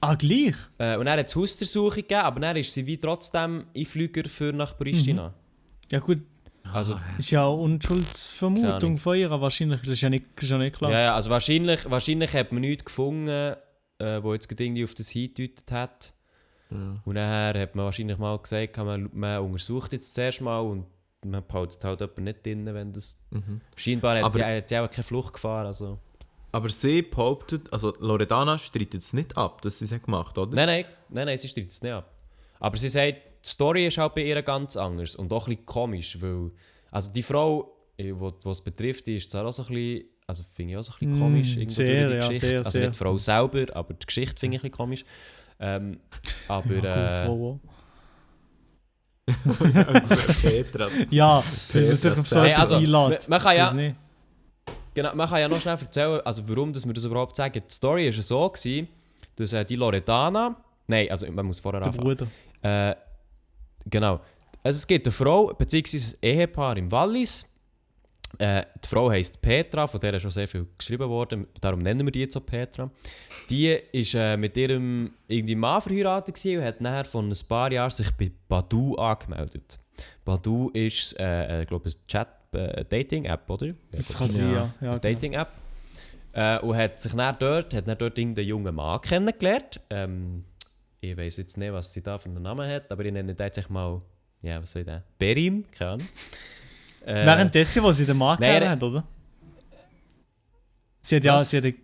Ah, gleich? Äh, und dann hat es Hausdurchsuchung gegeben, aber dann ist sie wie trotzdem in Flüger für nach Pristina. Ja gut, Also, Ist ja eine Keine Unschuldsvermutung von ihr, wahrscheinlich. Das ist ja nicht, das ist ja nicht klar. ja, ja, also wahrscheinlich, wahrscheinlich hat man nichts gefunden, äh, wo jetzt irgendwie auf das hingedeutet hat. Ja. Und nachher hat man wahrscheinlich mal gesagt, man, man untersucht jetzt zuerst mal und man behaltet halt jemanden nicht drin, wenn das... Mhm. Scheinbar hat Aber- sie, hat sie auch keine Flucht gefahren, also... Aber sie behauptet, also Loredana streitet es nicht ab, dass sie es hat gemacht oder? Nein, nein, nein, nein, sie streitet es nicht ab. Aber sie sagt, die Story ist halt bei ihr ganz anders und auch ein bisschen komisch, weil... Also die Frau, die es betrifft, die ist zwar auch so ein bisschen... Also finde ich auch so ein bisschen Mm, komisch, irgendwo sehr, die ja, Geschichte. sehr, also sehr. nicht die Frau selber, aber die Geschichte finde ich ein bisschen komisch. Ähm, aber... Ja, äh, gut, wow, Petra. ja wenn man sich auf so Hey, etwas also, einlädt. man kann ja-. Genau, man kann ja noch schnell erzählen, also warum dass wir das überhaupt sagen. Die Story war so, gewesen, dass äh, die Loredana, nein, also man muss vorher Der anfangen. Bruder. Äh, genau. Also es gibt eine Frau, beziehungsweise ein Ehepaar im Wallis. Äh, die Frau heisst Petra, von der ist schon sehr viel geschrieben worden, darum nennen wir die jetzt auch Petra. Die ist äh, mit ihrem irgendwie Mann verheiratet gewesen und hat nachher von ein paar Jahren sich bei Badu angemeldet. Badu ist, äh, äh, glaube ich, eine Chat-Dating-App, oder? Das Ja, kann sein, ja. ja. ja genau. Dating-App. Äh, und hat sich dann dort, hat dann dort irgendeinen jungen Mann kennengelernt. Ähm, ich weiß jetzt nicht, was sie da für einen Namen hat, aber ich nenne den jetzt mal, ja, was soll ich denn? Berim, keine Ahnung. Äh, Währenddessen, wo sie den Mann nein, hat, oder? Sie hat ja Was? sie hat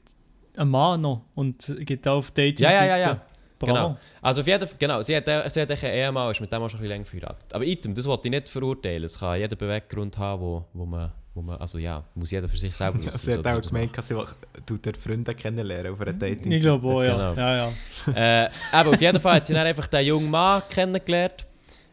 einen Mann noch und geht auch auf dating ja, ja, ja, ja. Bravo. Genau. Also auf jeden Fall, genau, sie hat, äh, sie hat einen Ehemann, ist mit dem auch schon ein bisschen länger verheiratet. Aber item, das wollte ich nicht verurteilen. Es kann jeder Beweggrund haben, wo, wo man, wo man, also ja, muss jeder für sich selber Ja, wissen, sie hat so, auch gemeint, dass sie tut dort Freunde kennenlernen auf einer Dating. Ich glaube auch, ja. Genau. ja, ja. äh, aber auf jeden Fall hat sie dann einfach den jungen Mann kennengelernt.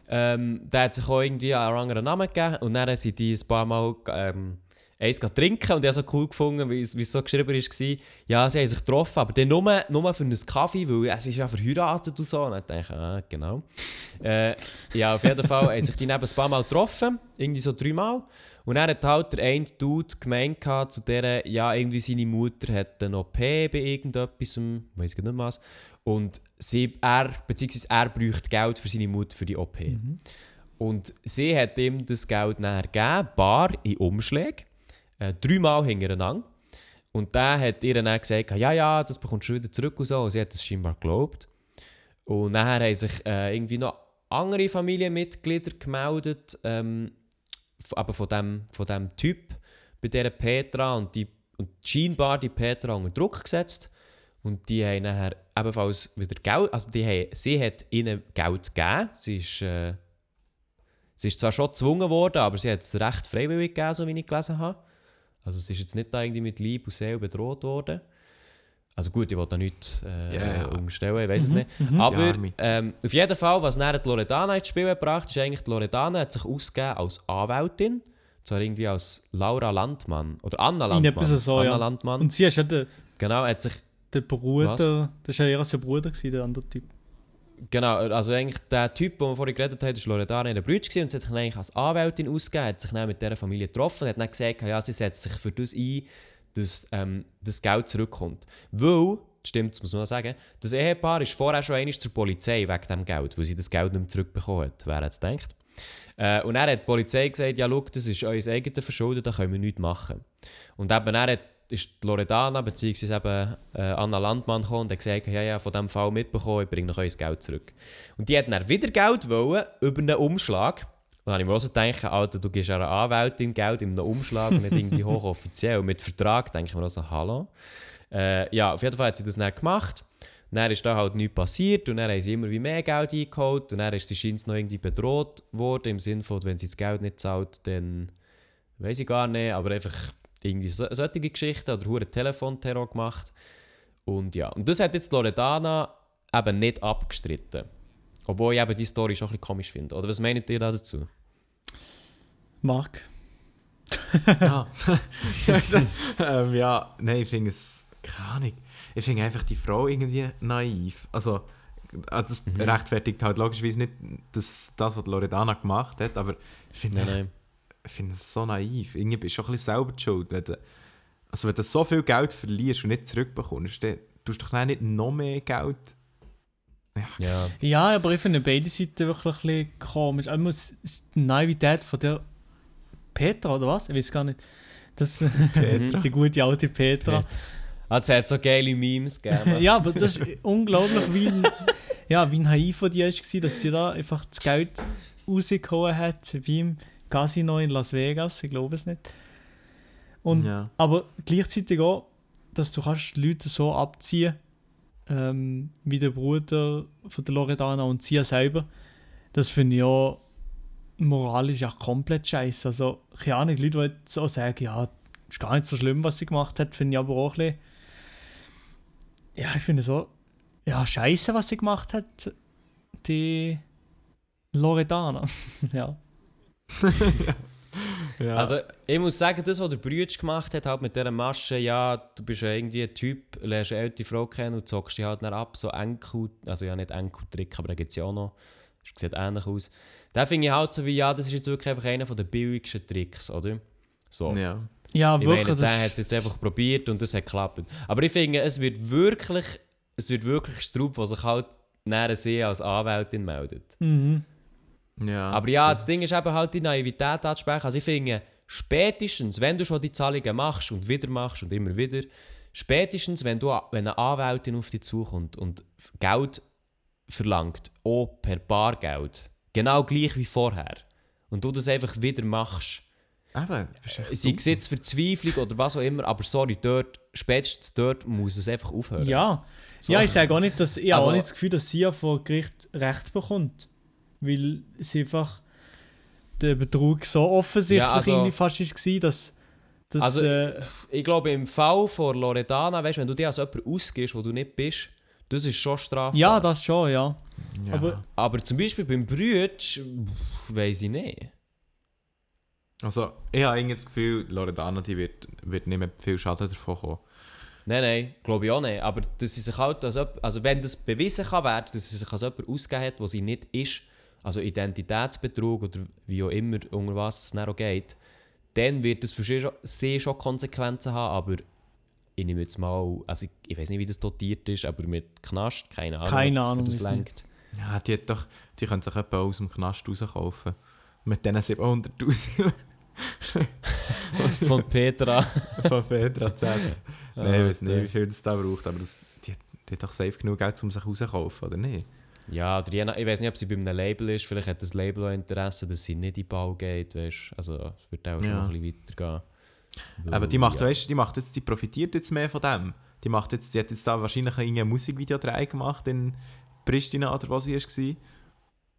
Ähm, der hat sich auch irgendwie einen anderen Namen gegeben. Und dann sind die ein paar Mal ähm, eins trinken. Und ich habe so cool gefunden, wie es wie es so geschrieben war. Ja, sie haben sich getroffen, aber dann nur, nur für einen Kaffee, weil es ist ja verheiratet und so. Und dann dachte ich, ah, genau. Äh, ja, auf jeden Fall haben sich die neben ein paar Mal getroffen. Irgendwie so dreimal. Und dann hat halt der eine Dude gemeint gehabt, zu der, ja, irgendwie seine Mutter hat eine OP bei irgendetwas, weiß ich nicht was. Und sie, er, beziehungsweise er bräuchte Geld für seine Mutter für die OP. Und sie hat ihm das Geld nachher gegeben, bar in Umschläge, äh, dreimal hintereinander. Und der hat ihr dann gesagt, ja, ja, das bekommst du wieder zurück und so. Und sie hat das scheinbar geglaubt. Und nachher haben sich äh, irgendwie noch andere Familienmitglieder gemeldet, ähm, aber von dem, von dem Typ, bei dieser Petra. Und, die, und scheinbar die Petra unter Druck gesetzt. Und die haben nachher ebenfalls wieder Geld, also die haben, sie hat ihnen Geld gegeben. Sie ist, äh, sie ist zwar schon gezwungen worden, aber sie hat es recht freiwillig gegeben, so wie ich gelesen habe. Also sie ist jetzt nicht da irgendwie mit Leib und Seele bedroht worden. Also gut, ich will da nichts äh, ja. umstellen, ich weiß es Mhm, nicht. Die Aber ähm, auf jeden Fall, was nachher die Loredana ins Spiel gebracht ist eigentlich, die Loredana hat sich ausgegeben als Anwältin. Zwar irgendwie als Laura Landmann. Oder Anna Landmann. So, Anna ja. Landmann. Und sie ist ja der, genau, hat sich der Bruder, das war ja ihr sein Bruder, gewesen, der andere Typ. Genau, also eigentlich der Typ, den wir vorhin geredet haben, war Loredana in der Brütsch und sie hat sich eigentlich als Anwältin ausgegeben, hat sich dann mit dieser Familie getroffen und hat dann gesagt, ja, sie setzt sich für das ein, dass ähm, das Geld zurückkommt. Weil, stimmt, das muss man sagen, das Ehepaar ist vorher schon einmal zur Polizei wegen dem Geld, weil sie das Geld nicht mehr zurückbekommen hat, wer es gedacht. Äh, und dann hat die Polizei gesagt, ja, schau, das ist euer eigenes Verschulden, da können wir nichts machen. Und eben dann hat, ist Loredana bzw. äh, Anna Landmann gekommen und hat gesagt, ja, ja, von diesem Fall mitbekommen, ich bringe noch euer Geld zurück. Und die hat dann wieder Geld wollen, über einen Umschlag. Und dann habe ich mir auch so gedacht, Alter, du gibst einer Anwältin Geld in einem Umschlag und nicht irgendwie hochoffiziell. Und mit Vertrag denke ich mir auch so, hallo. Äh, ja, auf jeden Fall hat sie das dann gemacht. Dann ist da halt nichts passiert und dann haben sie immer wie mehr Geld eingeholt und dann ist sie scheint noch irgendwie bedroht worden, im Sinne von, wenn sie das Geld nicht zahlt, dann weiß ich gar nicht, aber einfach irgendwie so, solche Geschichten oder hure Telefonterror gemacht. Und ja, und das hat jetzt Loredana eben nicht abgestritten. Obwohl ich eben die Story schon ein bisschen komisch finde. Oder was meint ihr da dazu? Mark. Ja. ähm, ja, nein, ich finde es, keine Ahnung, ich finde einfach die Frau irgendwie naiv. Also, also das Mhm. rechtfertigt halt logischerweise nicht das, das, was Loredana gemacht hat, aber ich finde finde es so naiv. Irgendwie bist du schon ein bisschen selber die schuld. Wenn du, also wenn du so viel Geld verlierst und nicht zurückbekommst, dann tust du doch nicht noch mehr Geld... Ja, Ja. Aber ich finde beide Seiten wirklich ein bisschen komisch. Einmal die Naivität von der Petra, oder was? Ich weiß gar nicht. Das, Petra. die gute alte Petra. Also, es hat so geile Memes gegeben. ja, aber das ist unglaublich, wie ein, ja, wie Hai von dir war, dass dir da einfach das Geld rausgehauen hat, wie im Casino in Las Vegas, ich glaube es nicht. Und, Ja. Aber gleichzeitig auch, dass du kannst die Leute so abziehen ähm, wie der Bruder von der Loredana und sie selber. Das finde ich auch moralisch ja komplett scheiße. Also, keine Ahnung, Leute, die jetzt so sagen, ja, ist gar nicht so schlimm, was sie gemacht hat, finde ich aber auch ein bisschen. Ja, ich finde so, ja, scheiße, was sie gemacht hat, die Loredana. ja. Ja. Also, ich muss sagen, das, was der Brütsch gemacht hat, halt mit dieser Masche, ja, du bist ja irgendwie ein Typ, lernst eine ältere Frau kennen und zockst dich halt dann ab, so Enkel, also ja nicht Enkeltrick, aber da gibt es ja auch noch, das sieht ähnlich aus. Da finde ich halt so wie, ja, das ist jetzt wirklich einfach einer der billigsten Tricks, oder? So. ja. Ja, Ich wirklich. meine, der hat es jetzt einfach probiert und das hat geklappt. Aber ich finde, es wird wirklich, es wird wirklich Straub, der sich halt näher sie als Anwältin meldet. mhm. Ja. Aber ja, das Ding ist eben halt die Naivität anzusprechen. Also ich finde, spätestens, wenn du schon die Zahlungen machst und wieder machst und immer wieder, spätestens, wenn, du, wenn eine Anwältin auf dich zukommt und Geld verlangt, auch per Bargeld, genau gleich wie vorher, und du das einfach wieder machst, Eben, sei dumm. es Verzweiflung oder was auch immer, aber sorry, dort, spätestens dort muss es einfach aufhören. Ja. So. ja, ich sage auch nicht, dass ich habe Also- auch nicht das Gefühl, dass sie ja vor Gericht Recht bekommt. Weil sie einfach der Betrug so offensichtlich Ja, also- fast war, dass, dass Also, äh, Ich glaube, im Fall von Loredana, weißt, wenn du dir als jemand ausgehst, wo du nicht bist, das ist schon strafbar. ja, das schon, ja. Ja. aber- Aber zum Beispiel beim Brütsch, weiß ich nicht. Also, ich habe irgendwie das Gefühl, Loredana die wird, wird nicht mehr viel Schaden davon kommen. Nein, nein, glaube ich auch nicht. Aber dass sie sich halt als jemand- also wenn das bewiesen kann werden, dass sie sich als jemand ausgegeben hat, wo sie nicht ist, also Identitätsbetrug oder wie auch immer, unter was es dann auch geht, dann wird das für sie schon, sie schon Konsequenzen haben, aber ich nehme jetzt mal, also ich, ich weiß nicht, wie das dotiert ist, aber mit Knast, keine Ahnung, Keine Ahnung, das lenkt. Ja, die, hat doch, die können sich etwa aus dem Knast rauskaufen. Mit diesen 700'000 Von Petra. von Petra Z. Nein, ich weiß nicht, wie viel das da braucht, aber das, die, die hat doch safe genug Geld, um sich rauszukaufen, oder nicht? Ja, oder je nach, ich weiß nicht, ob sie bei einem Label ist. Vielleicht hat das Label auch Interesse, dass sie nicht in den Bau geht. Weißt? Also, es wird auch schon Ja. ein bisschen weitergehen. Weil, Aber die macht, ja. weißt, die macht jetzt, die profitiert jetzt mehr von dem. Die macht jetzt, die hat jetzt da wahrscheinlich ein Musikvideo drei gemacht in Pristina oder was sie war.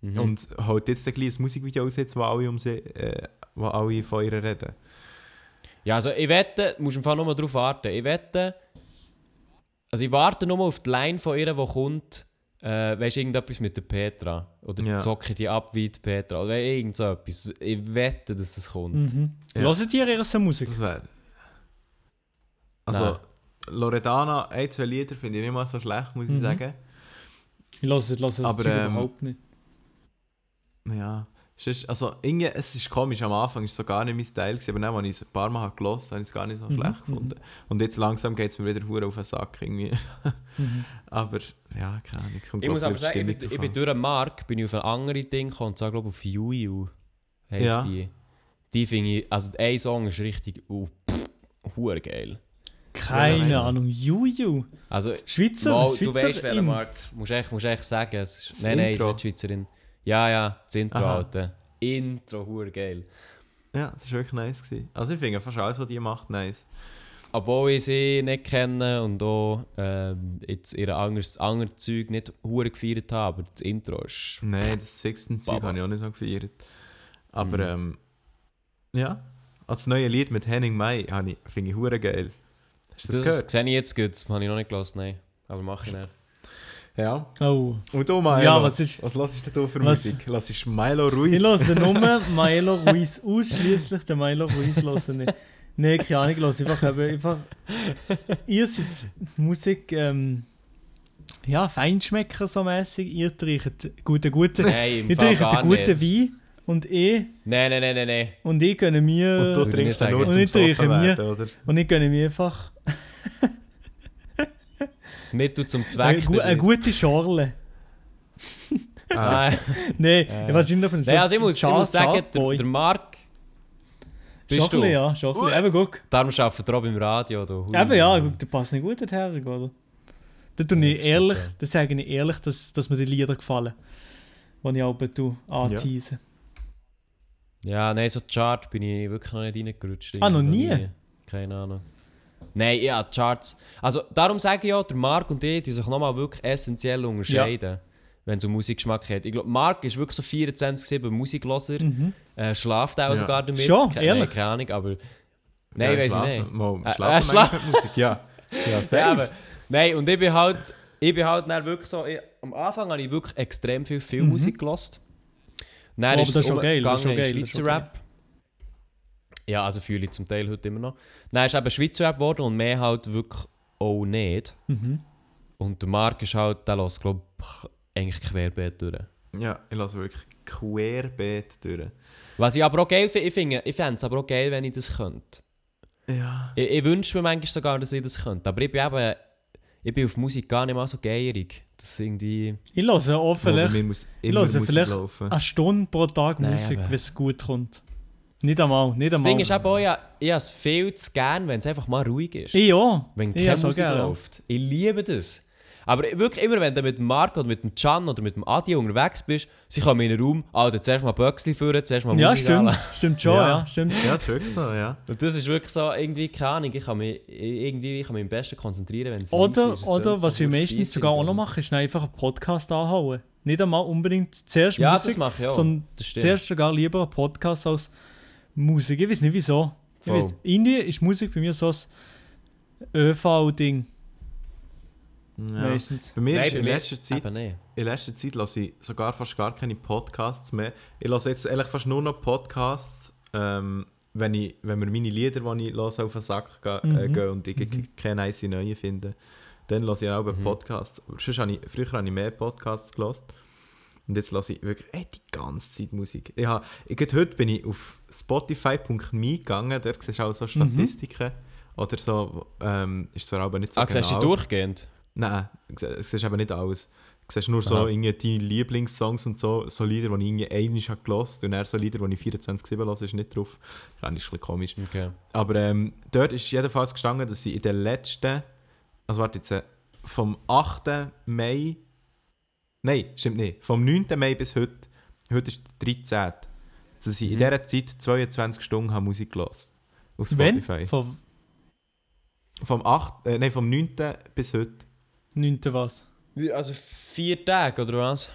Mhm. Und holt jetzt ein kleines Musikvideo aus, jetzt, wo alle, um sie, äh, wo alle von ihr reden. Ja, also ich wette, du musst im Fall nur darauf warten. Ich wette, also ich warte nur auf die Line von ihr, die kommt, äh, weißt du, irgendetwas mit der Petra. Oder Ja. zocke die ab wie die Petra. Oder irgend so etwas. Ich wette, dass es kommt. Mhm. Ja. Hört ihr ihre Musik? Das wäre. Also, Nein. Loredana, ein, zwei Lieder finde ich nicht mal so schlecht, muss ich Mhm. sagen. Ich höre es, ich höre es ähm, überhaupt nicht. Ja. Es ist, also, irgendwie, es ist komisch, am Anfang war es so gar nicht mein Style, gewesen, aber dann, als ich es ein paar Mal gelesen habe, habe ich es gar nicht so Mhm, schlecht gefunden. Und jetzt langsam geht es mir wieder hure auf den Sack irgendwie. Mhm. aber, ja, keine Ahnung. kommt, Ich muss aber sagen, ich bin, ich bin durch den Markt bin ich auf ein anderes Ding gekommen, und zwar glaube ich auf Juju heisst Ja. die. Die finde ich, also ein Song ist richtig, uh, pff, geil. Keine Ja, Ahnung. Juju. Also, Schweizer? Mal, Schweizer du weißt, welcher in- Markt. Musst echt, musst echt sagen. Es ist, Das nein, nein, ist Intro? nicht Schweizerin. Ja, ja, das Intro, Aha. Alter. Intro, hure geil. Ja, das war wirklich nice. Gewesen. Also, ich finde fast alles, was die macht, nice. Obwohl ich sie nicht kenne und auch ähm, jetzt ihr anderes, anderes Zeug nicht hure gefeiert habe, aber das Intro ist... Nein, das Sixten-Zeug Baba. habe ich auch nicht so gefeiert. Aber, Mhm. ähm, ja. Als neue Lied mit Henning May finde ich hure geil. Hast du das, Das, gehört? sehe ich jetzt gut, das habe ich noch nicht gelassen, nein. Aber mache ich nicht. Ja. Oh. Und du, Milo? Ja, was ist- Was hörst du für was- Musik? Lass ist Milo Ruiz. Ich höre nur Milo Ruiz, ausschließlich den Milo Ruiz höre ich. Nein, keine Ahnung, ich höre einfach, einfach... Ihr seid Musik, ähm, ja, Feinschmecker so mäßig. Ihr trinkt guten, guten... Nein, im ihr trinkt einen guten nicht. Wein und ich, Nein, nein, nein, nein, nein. und ich gönne mir... Und du trinkst nicht ja nur zum Und ich trinke mir- oder? Und ich gönne mir einfach Das Mittel zum eine, Zweck. gu eine gute Schorle. Ah, Nein. Nein, Äh. wahrscheinlich bin ich Nein, also ich muss, ich muss sagen, der, der Mark, Bist schon du? ja, schon bisschen. Eben, guck. Darum arbeitet er auch beim Radio. Da. Hui. Eben, ja, guck, der passt nicht gut dorthin, oder? Da tue Ja, ich ehrlich, das sage ich ehrlich, dass, dass mir die Lieder gefallen. Die ich auch tue, anteasen. Ja, nein, so Chart bin ich wirklich noch nicht reingerutscht. Ah, noch Irgendwie. nie? Keine Ahnung. Nein, ja, Charts. Also darum sage ich ja, der Marc und ich die sich nochmal wirklich essentiell unterscheiden, wenn es um Musikgeschmack geht. Ich glaube, Marc ist wirklich so 24-7 Musikloser, Mhm. äh, schlaft auch Ja. sogar damit. Schon? Keine, Ehrlich? Nein, keine Ahnung, aber... Nein, Ja, weiß ich schlafen- nicht. Mal, Äh, schlafen äh, schla- manchmal mit Musik, ja. Ja, safe. Ja, aber, nein, und ich bin halt, ich bin halt dann wirklich so, ich, am Anfang habe ich wirklich extrem viel Filmmusik gelost. Dann Oh, ist das es ist schon geil, das ist schon umgegangen in Schweizer Rap. Ja, also fühle ich zum Teil heute immer noch. Dann ist eben Schweizer Rap geworden und mehr halt wirklich auch nicht. Mhm. Und der Marc ist halt, der lässt, glaube ich, eigentlich querbeet durch. Ja, ich lasse wirklich querbeet durch. Was ich aber auch geil finde, ich, finde, ich fände es aber auch geil, wenn ich das könnte. Ja. Ich, ich wünsche mir manchmal sogar, dass ich das könnte. Aber ich bin eben, ich bin auf Musik gar nicht mal so geierig. Das ist irgendwie... Ich höre auch vielleicht muss ich höre Musik vielleicht laufen. eine Stunde pro Tag Nein, Musik, aber- wenn es gut kommt. Nicht einmal, nicht Das einmal. Ding ist eben auch, ja, ich habe es viel zu gern, wenn es einfach mal ruhig ist. ich auch. wenn ich keine auch Musik läuft. Ich liebe das. Aber wirklich immer, wenn du mit dem Marco oder mit dem Can oder mit dem Adi unterwegs bist, sie kommen in den Raum, Alter, zuerst mal Böckchen führen, zuerst mal Ja, Musik stimmt. anlassen. Stimmt schon, Ja. ja, stimmt. Ja, das ist wirklich so, ja. Und das ist wirklich so, irgendwie, keine Ahnung, ich kann mich, irgendwie, ich kann mich am besten konzentrieren, wenn es Oder, ist. Oder was so ich meistens sogar auch noch mache, ist einfach einen Podcast anhauen. Nicht einmal unbedingt zuerst Ja, Musik, das mache ich auch. sondern zuerst sogar lieber einen Podcast als Musik. Ich weiß nicht wieso. Weiss, irgendwie ist Musik bei mir so ein ÖV-Ding. Ja. Meistens. Bei mir Nein, ist bei in mir- letzter Zeit in letzter Zeit lasse ich sogar fast gar keine Podcasts mehr. Ich lasse jetzt ehrlich fast nur noch Podcasts, ähm, wenn, ich, wenn mir meine Lieder, die ich höre, auf den Sack ge äh, Mhm. gehen und ich mhm. keine nice neue finde. Dann lasse ich auch Mhm. Podcast. Sonst habe ich, früher habe ich mehr Podcasts gelassen. Und jetzt lasse ich wirklich ey, die ganze Zeit Musik. Ich habe, ich, heute bin ich auf spotify.me gegangen, dort siehst du auch so Statistiken. Oder so, ähm, ist zwar aber nicht so Ah, genau. siehst du durchgehend? Nein, du siehst eben nicht alles. Du siehst nur so Aha. deine Lieblingssongs und so, so Lieder, die ich irgendwie einmal habe und dann so Lieder, die ich 24-7 höre, ist nicht drauf. Das ist ein bisschen komisch. Okay. Aber ähm, dort ist jedenfalls gestanden, dass ich in den letzten, also warte jetzt, äh, vom 8. Mai, nein, stimmt nicht, vom 9. Mai bis heute, heute ist der 13. Dass in Mhm. dieser Zeit 22 Stunden habe Musik gelassen. Auf Wenn? Spotify. Von Vom, 8, äh, nein, vom 9. bis heute. 9. was? Also vier Tage, oder was?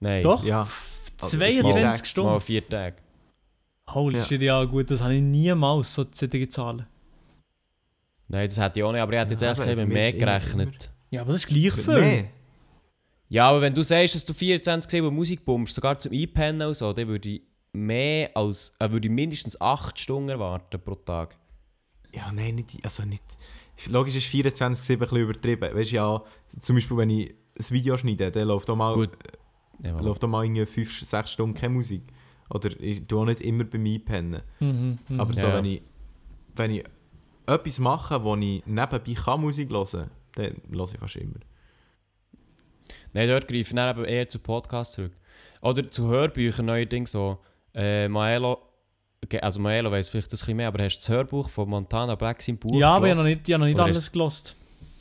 Nein. Doch? Ja. 22 Mal- Mal Stunden? vier Tage. Holy Ja. shit, ja gut, das habe ich niemals, so solche Zahlen. Nein, das hätte ich auch nicht, aber ich hätte jetzt Ja, ehrlich gesagt mit mehr gerechnet. Ja, aber das ist gleich viel. Nee. Ja, aber wenn du sagst, dass du 24 7 Musik bummst, sogar zum Einpennen und so, dann würde ich mehr als, äh, würde ich mindestens 8 Stunden erwarten pro Tag. Ja, nein, nicht, also nicht. Logisch ist 24-7 ein bisschen übertrieben. Weißt du, ja, zum Beispiel, wenn ich ein Video schneide, dann läuft auch mal, Gut. Ja, läuft auch mal 5-6 Stunden keine Musik. Oder ich tue auch nicht immer bei mir pennen. Mhm, mhm. Aber so, Ja. wenn ich, wenn ich etwas mache, wo ich nebenbei kann Musik hören dann höre ich fast immer. Nein, dort greife ich eher zu Podcasts zurück. Oder zu Hörbüchern neuerdings so. Äh, Maelo, also Maelo weiss vielleicht ein bisschen mehr, aber hast du das Hörbuch von Montana Black sein Buch ja, aber ich habe noch nicht, ich noch nicht alles gelost.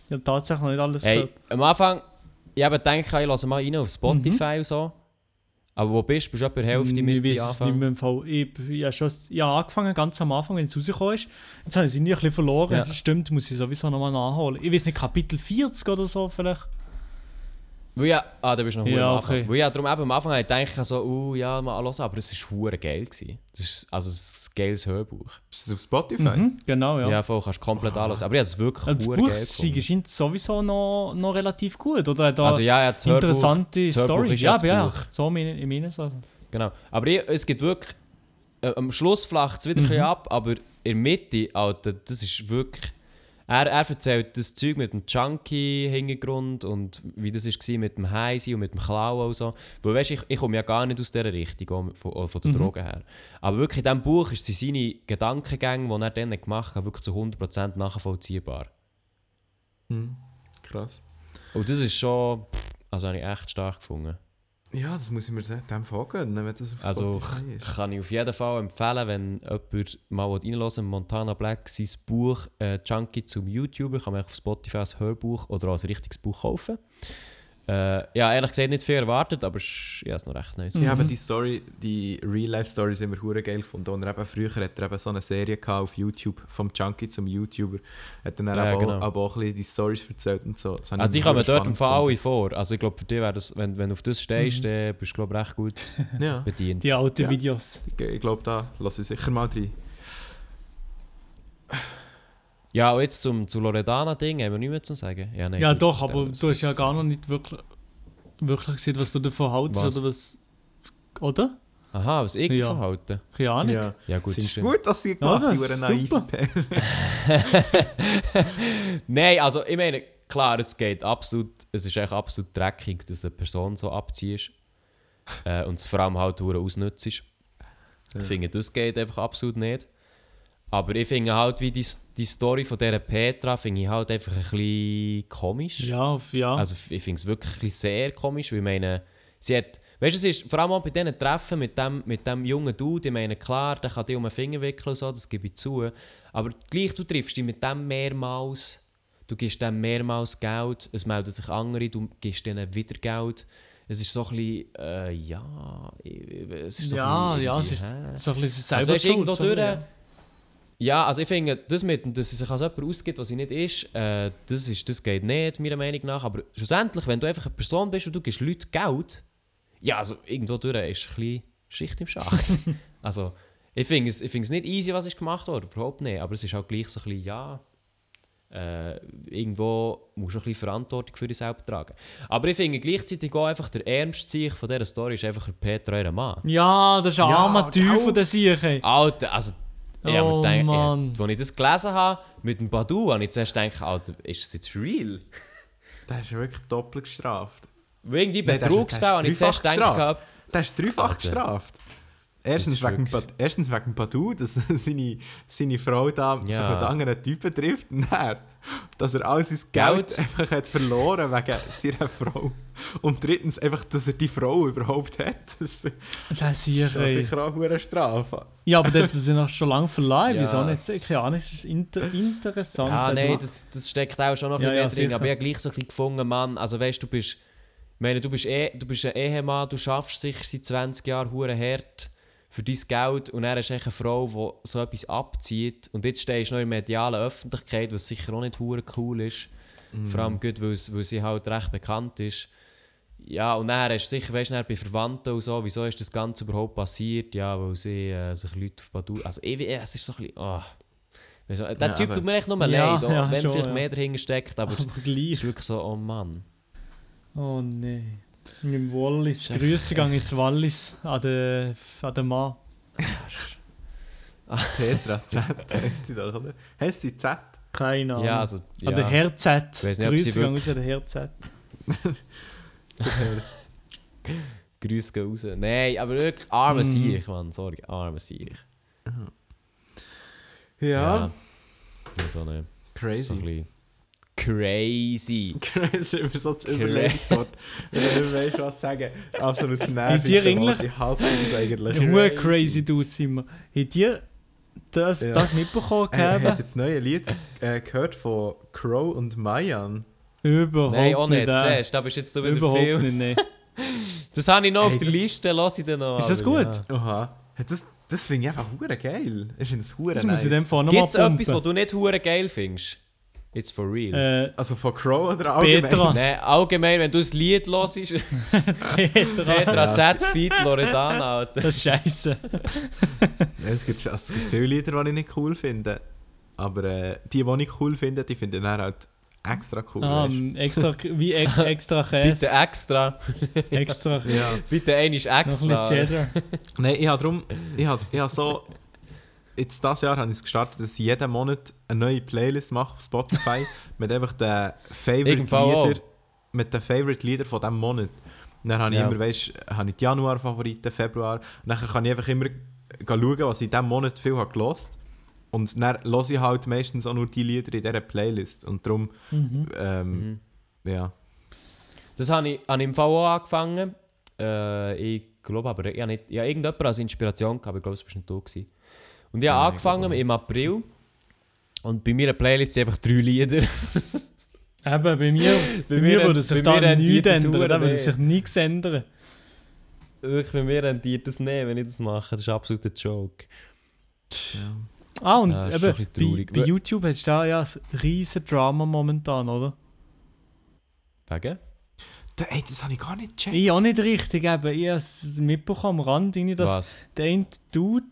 Ich habe tatsächlich noch nicht alles Hey, gehört. am Anfang, ich habe gedacht, ich lasse mal rein auf Spotify und so. Aber wo bist du? Bist du etwa Hälfte ich mit weiß es nicht mehr im Fall. Ich, ich, habe schon, ich habe angefangen, ganz am Anfang, wenn es rausgekommen ist. Jetzt habe ich es irgendwie ein bisschen verloren. Ja. Stimmt, muss ich sowieso nochmal nachholen. Ich weiß nicht, Kapitel 40 oder so vielleicht. Weil ja, ah, da bist du noch Ja, ja, am Anfang. okay. Weil ja, darum eben am Anfang habe ich gedacht, so, uh, ja, mal hören, aber es war hure geil. Gewesen. Das ist also ein geiles Hörbuch. Ist das auf Spotify? Mhm, genau, ja. Ja, voll, kannst du komplett alles. Aber ich habe es wirklich Also das hure Buch geil sie gefunden. scheint sowieso noch, noch relativ gut, oder? Da Also ja, ja, das interessante das Hörbuch Story. ist Ja, das aber ja, Buch. so meine, ich meine es also. Genau. Aber ich, es gibt wirklich. Äh, am Schluss flacht es wieder ein bisschen Mhm. ab, aber in der Mitte, Alter, das ist wirklich. Er, er erzählt das Zeug mit dem Junkie-Hintergrund und wie das war mit dem Heisi und mit dem Klauen und so. Weil weißt, ich, ich komme ja gar nicht aus dieser Richtung, von, von der Mhm. Drogen her. Aber wirklich in diesem Buch ist seine Gedankengänge, die er dann gemacht hat, wirklich zu 100% nachvollziehbar. Mhm. Krass. Und das ist schon. Also habe ich echt stark gefunden. Ja, das muss ich mir dem vorgehen, wenn das auf Also ist. kann ich auf jeden Fall empfehlen, wenn jemand mal reinhören Montana Black, sein Buch äh, Junkie zum YouTuber, kann man auf Spotify als Hörbuch oder als richtiges Buch kaufen. Äh, ja, ehrlich gesagt nicht viel erwartet, aber es ist ja, es ist noch recht nice. Ich habe Mhm. die Story, die Real-Life-Stories immer hure geil gefunden. Und er eben, früher hat er eben so eine Serie gehabt auf YouTube, vom Junkie zum YouTuber. Hat dann Ja, eben genau. auch, aber auch ein bisschen die Stories erzählt und so. Das habe Also ich komme dort im Fall vor. Also ich glaube für dich wäre das, wenn, wenn du auf das stehst, Mhm. dann bist du glaube ich recht gut. Ja, bedient. Die alten Ja. Videos. ich, ich glaube, da lasse ich sicher mal rein. Ja, und jetzt zum, zu Loredana-Ding haben wir nichts mehr zu sagen. Ja, nein, Ja, gut, doch, aber du hast ja gar noch nicht wirklich, wirklich gesehen, was du davon haltest, Was? oder was? Oder? Aha, was ich Ja. verhalte. Keine Ahnung. Ja. Ja gut, Findest du gut, dass sie Ja, gemacht das haben, naive super. Nein, also ich meine, klar, es geht absolut, es ist echt absolut dreckig, dass eine Person so abziehst. äh, und es vor allem halt hure ausnutzt. Ja. Ich finde, das geht einfach absolut nicht. Aber ich finde halt, wie die, die Story von dieser Petra, finde ich halt einfach ein bisschen komisch. Ja, ja. Also ich finde es wirklich sehr komisch, weil ich meine, sie hat, weißt du, es ist vor allem auch bei diesen Treffen mit dem, mit dem jungen Dude, ich meine, klar, der kann dir um den Finger wickeln und so, das gebe ich zu, aber gleich, du triffst dich mit dem mehrmals, du gibst dem mehrmals Geld, es melden sich andere, du gibst denen wieder Geld. Es ist so ein bisschen, äh, ja, es ist so ja, ein bisschen ja, es ist hä? so ein bisschen Also selber weißt, irgendwo so, durch, ja. Ja, also ich finde, das mit, dass sie sich als jemand ausgibt, was sie nicht ist, äh, das ist, das geht nicht, meiner Meinung nach. Aber schlussendlich, wenn du einfach eine Person bist und du gibst Leuten Geld, ja, also irgendwo durch ist ein bisschen Schicht im Schacht. also, ich finde es, ich es nicht easy, was ist gemacht wurde, überhaupt nicht. Aber es ist auch gleich so ein bisschen, ja, äh, irgendwo musst du ein bisschen Verantwortung für dich selbst tragen. Aber ich finde gleichzeitig auch einfach der ärmste Sieg von dieser Story ist einfach der Petra, ihr Mann. Ja, das ist ein Ja, armer Teufel, gell? der Sieg. Alter, also. Ich Oh, hab mir gedacht, Mann. Ich, als ich das gelesen habe mit dem Badu, habe ich zuerst gedacht, Alter, ist das jetzt real? Der ist ja wirklich doppelt gestraft. Der ist- Betrugsfälle habe ich zuerst gedacht, Der ist dreifach Alter. gestraft. Das Erstens ist wegen, erstens wegen Badu, dass seine, seine Frau da sich Ja. mit anderen Typen trifft. Dann, dass er all sein Geld, Geld. einfach hat verloren wegen seiner Frau. Und drittens einfach, dass er die Frau überhaupt hat. Das ist, das ist schon sicher auch eine Strafe. Ja, aber hat sie noch schon lange verleihen. Ja, Wieso es- nicht? Keine Ahnung, es ist inter interessant. ja, Also, nein, das, das steckt auch schon noch ein Ja, bisschen mehr drin. Aber ich habe gleich so ein bisschen gefunden, Mann, also weißt du, du bist, ich meine, du bist, eh, du bist ein Ehemann, du schaffst sicher seit 20 Jahren hure hart für dein Geld und er ist echt eine Frau, die so etwas abzieht und jetzt stehst du noch in der medialen Öffentlichkeit, was sicher auch nicht hure cool ist. Vor allem gut, weil, weil sie halt recht bekannt ist. Ja, und dann hast du sicher, weißt du, bei Verwandten und so, wieso ist das Ganze überhaupt passiert? Ja, weil sie äh, sich Leute auf Badu... Also ich, es ist so ein bisschen... Oh. Weißt du, der Ja, Typ aber- tut mir echt nur Ja, leid, auch ja, wenn schon, vielleicht ja. mehr dahinter steckt, aber aber es gleich. ist wirklich so, oh Mann. Oh nein. Im Wallis. Grüße gehen ins Wallis an den, an den Mann. Petra Z heisst sie doch, oder? Heißt sie Z? Keine Ahnung. Ja, also... Ja. An den Herr Z. Nicht, Grüße gehen raus an den Herr Z. Grüße gehen raus. Nein, aber wirklich arme Mhm. Sieg, Mann. Sorry, arme Sieg. Ja, So eine, so ein crazy. bisschen crazy. Crazy, über so das Überlegungswort. Wenn du nicht weißt, was sagen. Absolut nervig. ihr eigentlich- Ich hasse das eigentlich. Hure crazy Dudes immer. Habt ihr das, Ja. das mitbekommen habt ihr gehabt? das neue Lied äh, gehört von Crow und Mayan? Überhaupt Nein, auch nicht. äh. Siehst, da bist jetzt du wieder Überhaupt viel. nicht, nein. Das habe ich noch Hey, auf der das- Liste, lass ich dann noch. Ist das gut? Ja. Ja, Das, das finde ich einfach hure geil. Ich finde es hure Das nice. muss ich dem Fall nochmal Gibt es etwas, was du nicht hure geil findest? It's for real. Äh, Also von Crow oder allgemein? Petra. Nein, allgemein, wenn du das Lied hörst, Petra. Petra Z, Feed, Loredana, Alter. Das ist scheiße. Ja, es, gibt, also es gibt viele Lieder, die ich nicht cool finde. Aber äh, die, die ich cool finde, die finde ich dann halt extra cool. Ah, extra, wie e extra Bitte Käse. extra. extra. du? ja. Bitte einmal Noch ein extra. bisschen Cheddar. Nein, ich habe darum, ich habe, ich habe so, jetzt dieses Jahr habe ich es gestartet, dass ich jeden Monat eine neue Playlist mache auf Spotify mit einfach den Favorite Irgendwann auch. Lieder, mit den Favorite Lieder von diesem Monat. Und dann habe ich Ja. immer, weißt, habe ich die Januar-Favoriten, Februar. Und dann kann ich einfach immer schauen, was ich in diesem Monat viel habe gelost. Und dann höre ich halt meistens auch nur die Lieder in dieser Playlist. Und darum, Mhm. ähm, Mhm. ja. Das habe ich, habe ich im auch angefangen. Äh, ich glaube aber, ich habe nicht, ja, irgendjemand als Inspiration gehabt, aber ich glaube, es war nicht du. Gewesen. Und ich habe ich angefangen glaube im April. Und bei meiner Playlist sind einfach drei Lieder. Eben, bei mir, bei mir mir würde sich da mir nichts ändern. Da würde sich nichts ändern. Wirklich, bei mir rentiert das nicht, wenn ich das mache. Das ist absolut ein Joke. Ah, und Ja, eben, bei, bei YouTube hast du da ja ein riesen Drama momentan, oder? Wegen? Da, ey, das habe ich gar nicht gecheckt. Ich auch nicht richtig, eben. Ich habe es mitbekommen am Rand, dass Was? der eine Dude,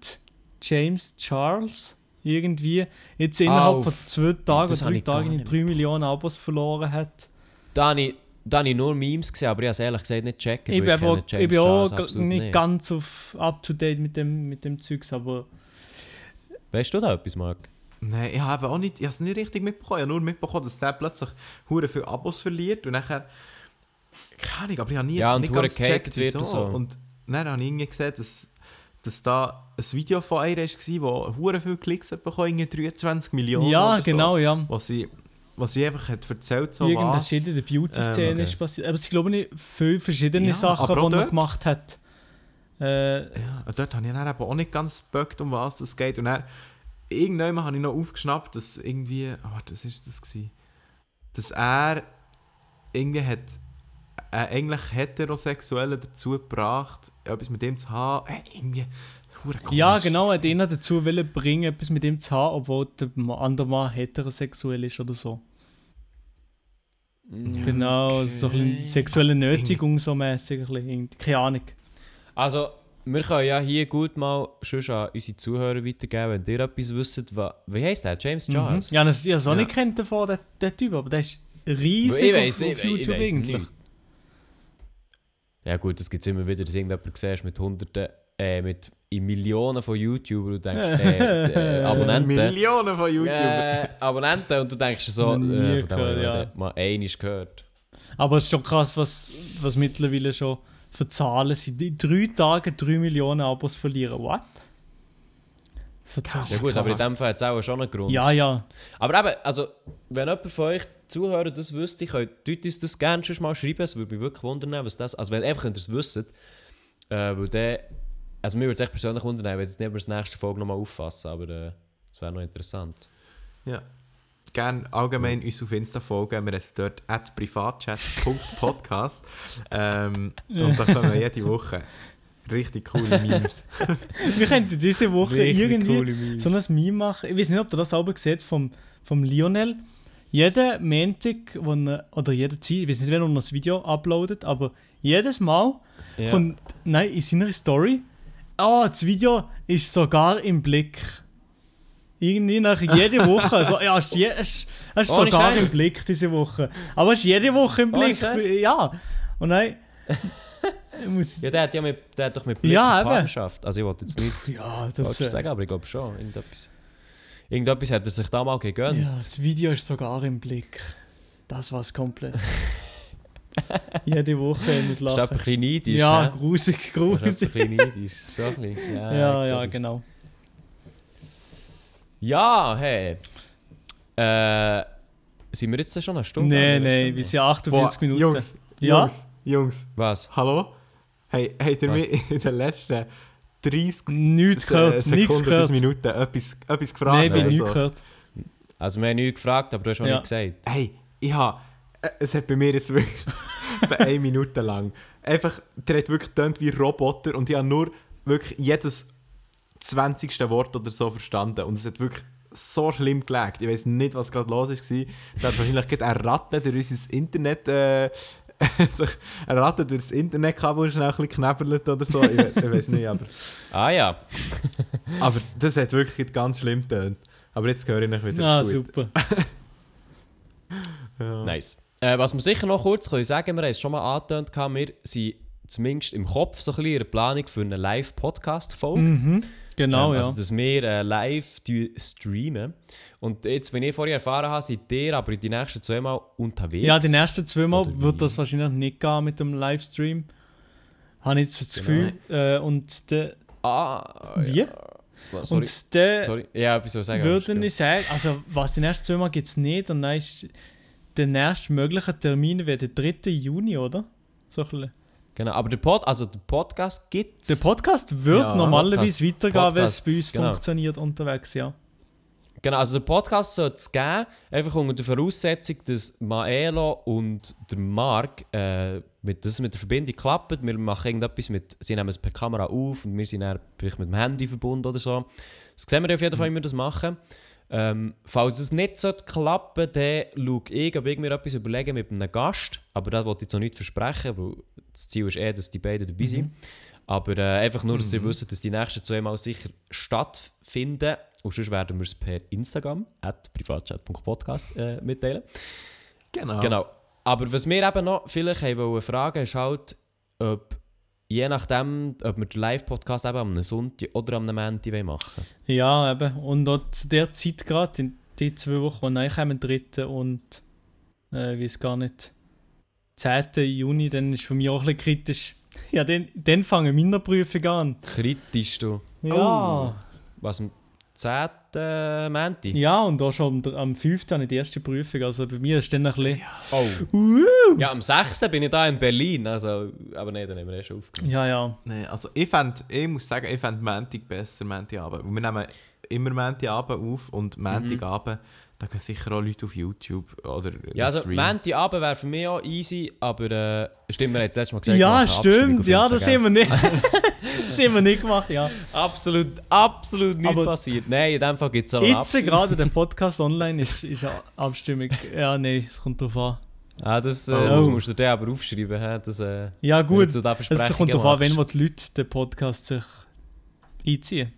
James Charles, irgendwie jetzt innerhalb auf- von zwei Tagen oder drei Tagen nicht 3 Millionen Abos verloren hat. Da habe ich, da habe ich nur Memes gesehen, aber ich habe es ehrlich gesagt nicht gecheckt. Ich bin aber ich bin auch nicht ganz auf up to date mit dem, mit dem Zeugs, aber Weißt du da etwas, Marc? Nein, ich habe auch nicht, ich habe es nicht richtig mitbekommen. Ich habe nur mitbekommen, dass der plötzlich hure viele Abos verliert und nachher. Keine Ahnung, aber ich habe nie Ja, und nicht ganz gecheckt, wird wieso. und so. Und dann habe ich irgendwie gesehen, dass, dass da ein Video von ihr war, das hure viele Klicks hat bekommen, irgendwie 23 Millionen. ja, oder genau, ja. So, was, sie, was sie einfach hat erzählt so Irgendwas was. in der Beauty-Szene Ähm, okay. ist passiert. Aber es sind, glaube ich, viele verschiedene Ja, Sachen, aber die er gemacht hat. Äh, Ja, dort habe ich dann eben auch nicht ganz geböckt, um was das geht. Und dann, irgendwann habe ich noch aufgeschnappt, dass irgendwie, oh, das ist das gewesen, dass er irgendwie hat, äh, eigentlich Heterosexuelle dazu gebracht, etwas mit dem zu haben. Äh, irgendwie, hure komisch. ja, genau, er hat ihn dazu wollen bringen, etwas mit ihm zu haben, obwohl der andere Mann heterosexuell ist oder so. Genau, so ein sexuelle Nötigung so mäßig. Keine Ahnung. Also, wir können ja hier gut mal schon an unsere Zuhörer weitergeben, wenn ihr etwas wisst. wa- Wie heisst der? James Charles? Mhm. Ja, das, ich habe es auch Ja. nicht kennt davon, der, der Typ, aber der ist riesig Ich auf, weiss, ich auf weiss, YouTube ich eigentlich. nicht. Ja gut, es gibt immer wieder, dass irgendjemand siehst mit hunderten, äh, mit in Millionen von YouTuber und denkst, äh, äh, Abonnenten. Millionen von YouTuber. Äh, Abonnenten und du denkst so, Noch nie äh, von gehört, ja. mal einiges gehört. Aber es ist schon krass, was, was mittlerweile schon für Zahlen sind. In drei Tagen 3 Millionen Abos verlieren. What? So. Ja gut, aber in dem Fall hat es auch schon einen Grund. Ja, ja. Aber eben, also, wenn jemand von euch Zuhörer das wüsste, könnt ihr uns das gerne schon mal schreiben. Es würde mich wirklich wundern, was das... Also wenn einfach ihr es wisst, äh, weil der... Also mir würde es echt persönlich wundern, wenn jetzt nicht über das nächste Folge nochmal auffassen, aber äh, das wäre noch interessant. Ja. Gerne allgemein uns auf Insta folgen. Wir haben dort at privatchat.podcast. ähm, und da kommen wir jede Woche richtig coole Memes. Wir könnten diese Woche irgendwie Memes. so ein Meme machen. Ich weiß nicht, ob ihr das selber seht vom, vom Lionel. Jeden Montag, wo er, oder jede Zeit, ich weiß nicht, wenn er das Video uploadet, aber jedes Mal Ja. kommt, nein, in seiner Story, ah, das Video ist sogar im Blick. Irgendwie nach jede Woche. So, ja, es ist, es, es ist sogar Scheiß. im Blick diese Woche. Aber es ist jede Woche im Blick. Ja. Und nein. Ja, der hat ja mit, der hat doch mit Blick Ja. Partnerschaft. Also ich wollte jetzt nicht ja, das, äh, sagen, aber ich glaube schon. Irgendetwas, irgendetwas hat er sich da mal gegönnt. Ja, das Video ist sogar im Blick. Das war's komplett. Jede Woche ich muss Ist ein lachen. bisschen neidisch, Ja, hä? grusig, Ist ein grusig. bisschen neidisch. So ein bisschen. Ja, Ja, ja, genau. Ja, hey. Äh, sind wir jetzt schon eine Stunde? Nein, nein, wir sind 48 Boah, Minuten. Jungs, Ja? Jungs, Jungs, Was? hallo? Hey, habt ihr mich in den letzten 30 Nichts gehört, nichts Sekunden bis gehört. Minuten etwas, etwas gefragt? Nein, ich bin oder nichts gehört. Also wir haben nichts gefragt, aber du hast auch Ja. nichts gesagt. Hey, ich habe. Es hat bei mir jetzt wirklich eine Minute lang. Einfach, der hat wirklich getönt wie Roboter und ich habe nur wirklich jedes 20. Wort oder so verstanden. Und es hat wirklich so schlimm gelegt. Ich weiß nicht, was gerade los war. Da hat wahrscheinlich gerade eine Ratte durch unser Internet. Äh, sich Ratte durch das Internetkabel schnell ein bisschen knebelt oder so. Ich, we- ich weiß nicht, aber. Ah ja. Aber das hat wirklich ganz schlimm getönt. Aber jetzt höre ich nicht wieder. Ah, super. Ja. Nice. Äh, was wir sicher noch kurz können sagen, wir haben es schon mal angetönt, wir sind zumindest im Kopf so ein bisschen in der Planung für eine Live-Podcast-Folge. Mhm. Genau, ähm, ja. Also, dass wir äh, live streamen. Und jetzt, wenn ich vorher erfahren habe, seid ihr aber die nächsten zwei Mal unterwegs. Ja, die nächsten zweimal Oder wie? wird das wahrscheinlich nicht gehen mit dem Livestream. Habe ich jetzt das Genau. Gefühl. Äh, und der. Ah, Wie? Ja. Sorry. Und der Sorry. Ja, etwas sagen. würde ich sagen, also was die nächsten zweimal gibt es nicht. Und dann ist der nächste mögliche Termin wäre der 3. Juni, oder? So ein bisschen. Genau, aber der, Pod, also der Podcast gibt Der Podcast wird Ja, normalerweise Podcast- weitergehen, wenn es bei uns genau. funktioniert unterwegs, ja. Genau, also der Podcast soll es geben, einfach unter der Voraussetzung, dass Maelo und der Mark, äh, mit, dass es mit der Verbindung klappt. Wir machen irgendetwas mit, sie nehmen es per Kamera auf und wir sind dann vielleicht mit dem Handy verbunden oder so. Das sehen wir auf jeden Fall, wie wir das machen. Ähm, falls es nicht so klappen dann schaue ich, ob ich mir etwas überlegen mit einem Gast. Aber das wollte ich jetzt noch nicht versprechen, weil das Ziel ist eh, dass die beiden dabei sind. Aber äh, einfach nur, dass ihr wisst, dass die nächsten zwei Mal sicher stattfinden. Und sonst werden wir es per Instagram, at privatchat.podcast, äh, mitteilen. Genau. Genau. Aber was wir eben noch vielleicht haben wollen fragen, ist halt, ob je nachdem, ob wir den Live-Podcast eben am Sonntag oder am Montag machen Ja, eben. Und auch zu der Zeit gerade, in die zwei Wochen, die reinkommen, 3. und äh, ich weiß gar nicht, 10. Juni, dann ist für mich auch ein bisschen kritisch. Ja, dann, dann fangen meine Prüfungen an. Kritisch, du. Ja. Was, am 10. Montag? Ja, und auch schon am, dr- am 5. habe ich die erste Prüfung. Also bei mir ist dann ein bisschen. Oh. Ja, am 6. bin ich da in Berlin. Also, aber nein, dann haben wir eh schon aufgenommen. Ja, ja. Nee, also ich, fänd, ich muss sagen, ich fände Montag besser, Montagabend. Weil Wir nehmen immer Montagabend auf und Montagabend, da gehen sicher auch Leute auf YouTube oder Ja, also. Montagabend wäre für mich auch easy, aber äh, stimmt, wir haben jetzt letztes Mal gesagt, Ja, stimmt. Ja, das haben wir nicht. das haben wir nicht gemacht, ja. Absolut, absolut nichts Aber- passiert. Nein, in dem Fall gibt es auch eine Jetzt gerade der Podcast online ist, ist Abstimmung. Ja, nein, es kommt drauf an. Ah, das, äh, Oh. das musst du dir aber aufschreiben. hä? Das, äh, Ja, gut. Es kommt darauf an, wenn die Leute den Podcast sich einziehen.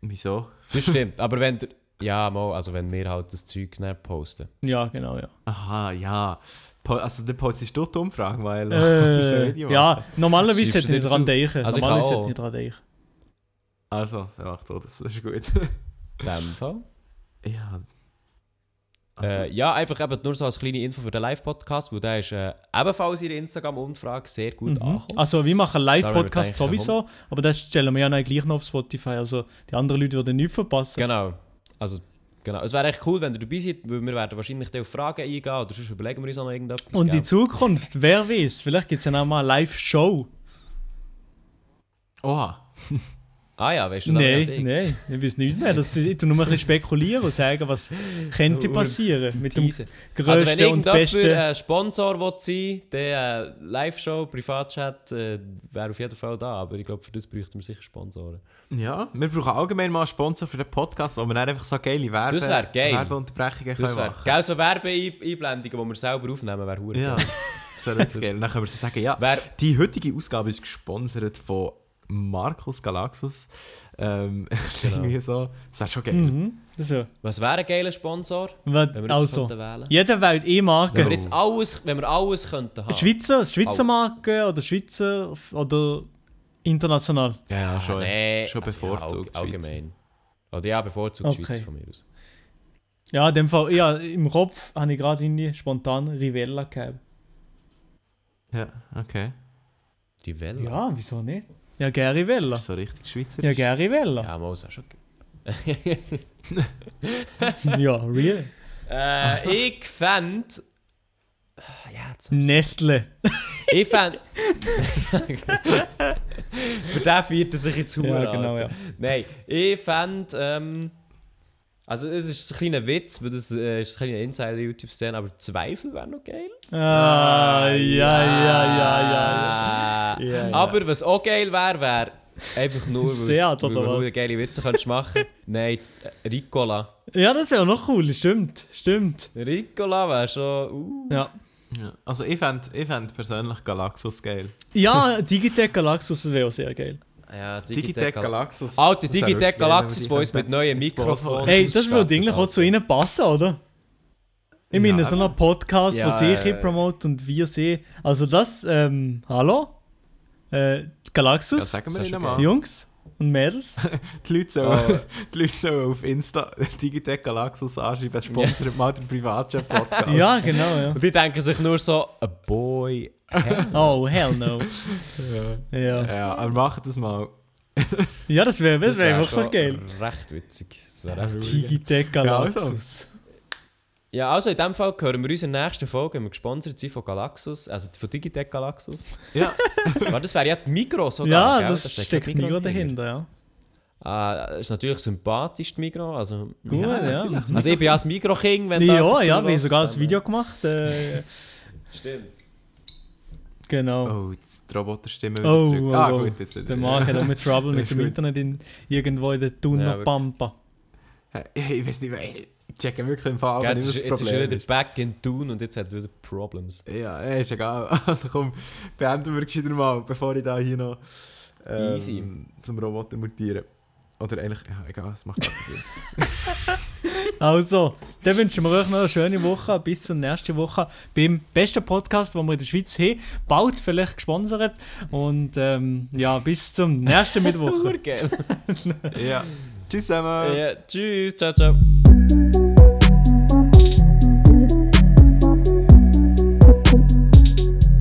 Wieso? Das stimmt, aber wenn der, ja, mal, also wenn wir halt das Zeug nicht posten. Ja, genau, ja. Aha, ja. Po also der postest du die Umfragen, weil Äh, die ja, machen. normalerweise du ich dran denken. Also normalerweise auch. ich dran denken. Also, ja, doch, das ist gut. In dem Fall. ja. Also, Äh, ja, einfach eben nur so als kleine Info für den Live-Podcast, weil der ist äh, ebenfalls in der Instagram-Umfrage sehr gut Mhm. angekommen. Also wir machen Da Live-Podcast werden sowieso, aber das stellen wir ja dann gleich noch auf Spotify. Also die anderen Leute würden nichts verpassen. Genau. Also, genau. Es wäre echt cool, wenn ihr dabei seid, weil wir werden wahrscheinlich auf Fragen eingehen oder sonst überlegen wir uns auch noch irgendetwas. Und gell? in Zukunft, wer weiß, vielleicht gibt es ja noch mal eine Live-Show. Oha. Ah ja, weißt du als Nein, ich? nein, ich weiß nicht mehr. Das ist, ich tu nur ein bisschen spekulieren und sagen, was könnte passieren mit dem grössten Also wenn und besten. äh, Sponsor will sein der äh, Live-Show, Privatchat, äh, wäre auf jeden Fall da. Aber ich glaube, für das bräuchten wir sicher Sponsoren. Ja, wir brauchen allgemein mal einen Sponsor für den Podcast, wo wir dann einfach so geile Werbe Das wär geil. Werbeunterbrechungen Das können machen geil, so Werbeeinblendungen, die wir selber aufnehmen, wäre hure Ja, geil. das dann können wir so sagen, ja, Wer- die heutige Ausgabe ist gesponsert von Markus Galaxus. Ähm, Genau. irgendwie so. Das wäre schon geil. Mhm. Das ja. Was wäre ein geiler Sponsor, Was- wenn wir jetzt Also, wählen jeder wählt eh Marke. Wenn wir jetzt alles, wenn wir alles könnten haben. Schweizer, Schweizer Alles. Marke oder Schweizer oder international? Ja, ja, schon. Ah, nee, schon also bevorzugt Ja, all- allgemein. Oder ja, bevorzugt Okay. Schweiz von mir aus. Ja, in dem Fall, ja, im Kopf habe ich gerade irgendwie spontan Rivella gehabt. Ja, okay. Die Welle? Ja, wieso nicht? Ja, gerne Rivella. So richtig Schweizer. Ja, gerne Rivella. Ja, mal, ist auch schon Ja, real. Äh, Ich fände. Ja, jetzt Nestle. Ich fände. Für den viert er sich jetzt Ja, Huren genau, an. ja. Nein, ich fände. Ähm, also, es ist ein kleiner Witz, weil das äh, ist eine kleine Insider-YouTube-Szene, aber Zweifel wäre noch geil. Ah, ja, ja, ja, ja. Ja, ja. Aber was auch geil wäre, wäre einfach nur, Seat, weil du nur geile Witze könntest machen Nein, äh, Ricola. Ja, ja das wäre noch cool, stimmt, stimmt. Ricola wäre schon. Uh. Ja. Ja. Also ich fände ich fänd persönlich Galaxus geil. Ja, Digitec Galaxus wäre auch sehr geil. Ja, Digitec Galaxus. Alter, Das wär Digitec wirklich geil, Galaxus, wo uns die mit neuen Mikrofonen. Hey, das würde eigentlich auch zu ihnen passen, oder? Ich meine, Ja, so ein Podcast, Ja, was ich äh, promote und wir sehen. Also das, ähm, hallo? Äh, Ja, Galaxus, sagen Das wir ihnen schon mal. Jungs und Mädels. Die Leute sollen, Oh. die Leute sollen auf Insta Digitec Galaxus anschreiben, sponsert mal den Privatchat-Podcast. ja, genau, ja. Und die denken sich nur so, a boy. hell Oh, hell no. Ja. Ja, ja, aber macht das mal. ja das wäre das wär wär wirklich schon geil. Recht witzig. Das wäre echt Digitec Ja, also. Galaxus. Ja, also in dem Fall hören wir uns in der nächsten Folge, wenn wir gesponsert sind von Galaxus, also von Digitec Galaxus. Ja. Warte, das wäre ja die Migros sogar, Ja, gell? das Da steckt Migros Migros dahinter, ja. Ah, ist natürlich sympathisch, die Migros. Also, Gut, ja. natürlich. also ich bin ja das Migros-King, wenn Ja, da ja, dazu wir haben sogar ein Video gemacht. Äh, Stimmt. genau. Oh, jetzt die Roboterstimme wieder Oh, zurück. oh, ah, oh. gut, jetzt Der Marc hat auch mit Trouble mit dem gut. Internet in, irgendwo in der Ja, Tunnel wirklich. Pampa. Ich weiß nicht, ey, ich checke wirklich im Fall, wenn Jetzt ist, das jetzt ist er wieder back in Tune und jetzt hat er wieder Problems. Ja, ja, ist egal. Also komm, beenden wir gescheiter mal, bevor ich da hier noch ähm, Easy. zum Roboter mutiere. Oder eigentlich, ja, egal, es macht keinen Sinn. Also, dann wünschen wir euch noch eine schöne Woche. Bis zur nächsten Woche beim besten Podcast, den wir in der Schweiz haben. Bald vielleicht gesponsert. Und ähm, ja, bis zum nächsten Mittwoch. Ja. Tschüss zusammen. ja, tschüss, ciao, ciao.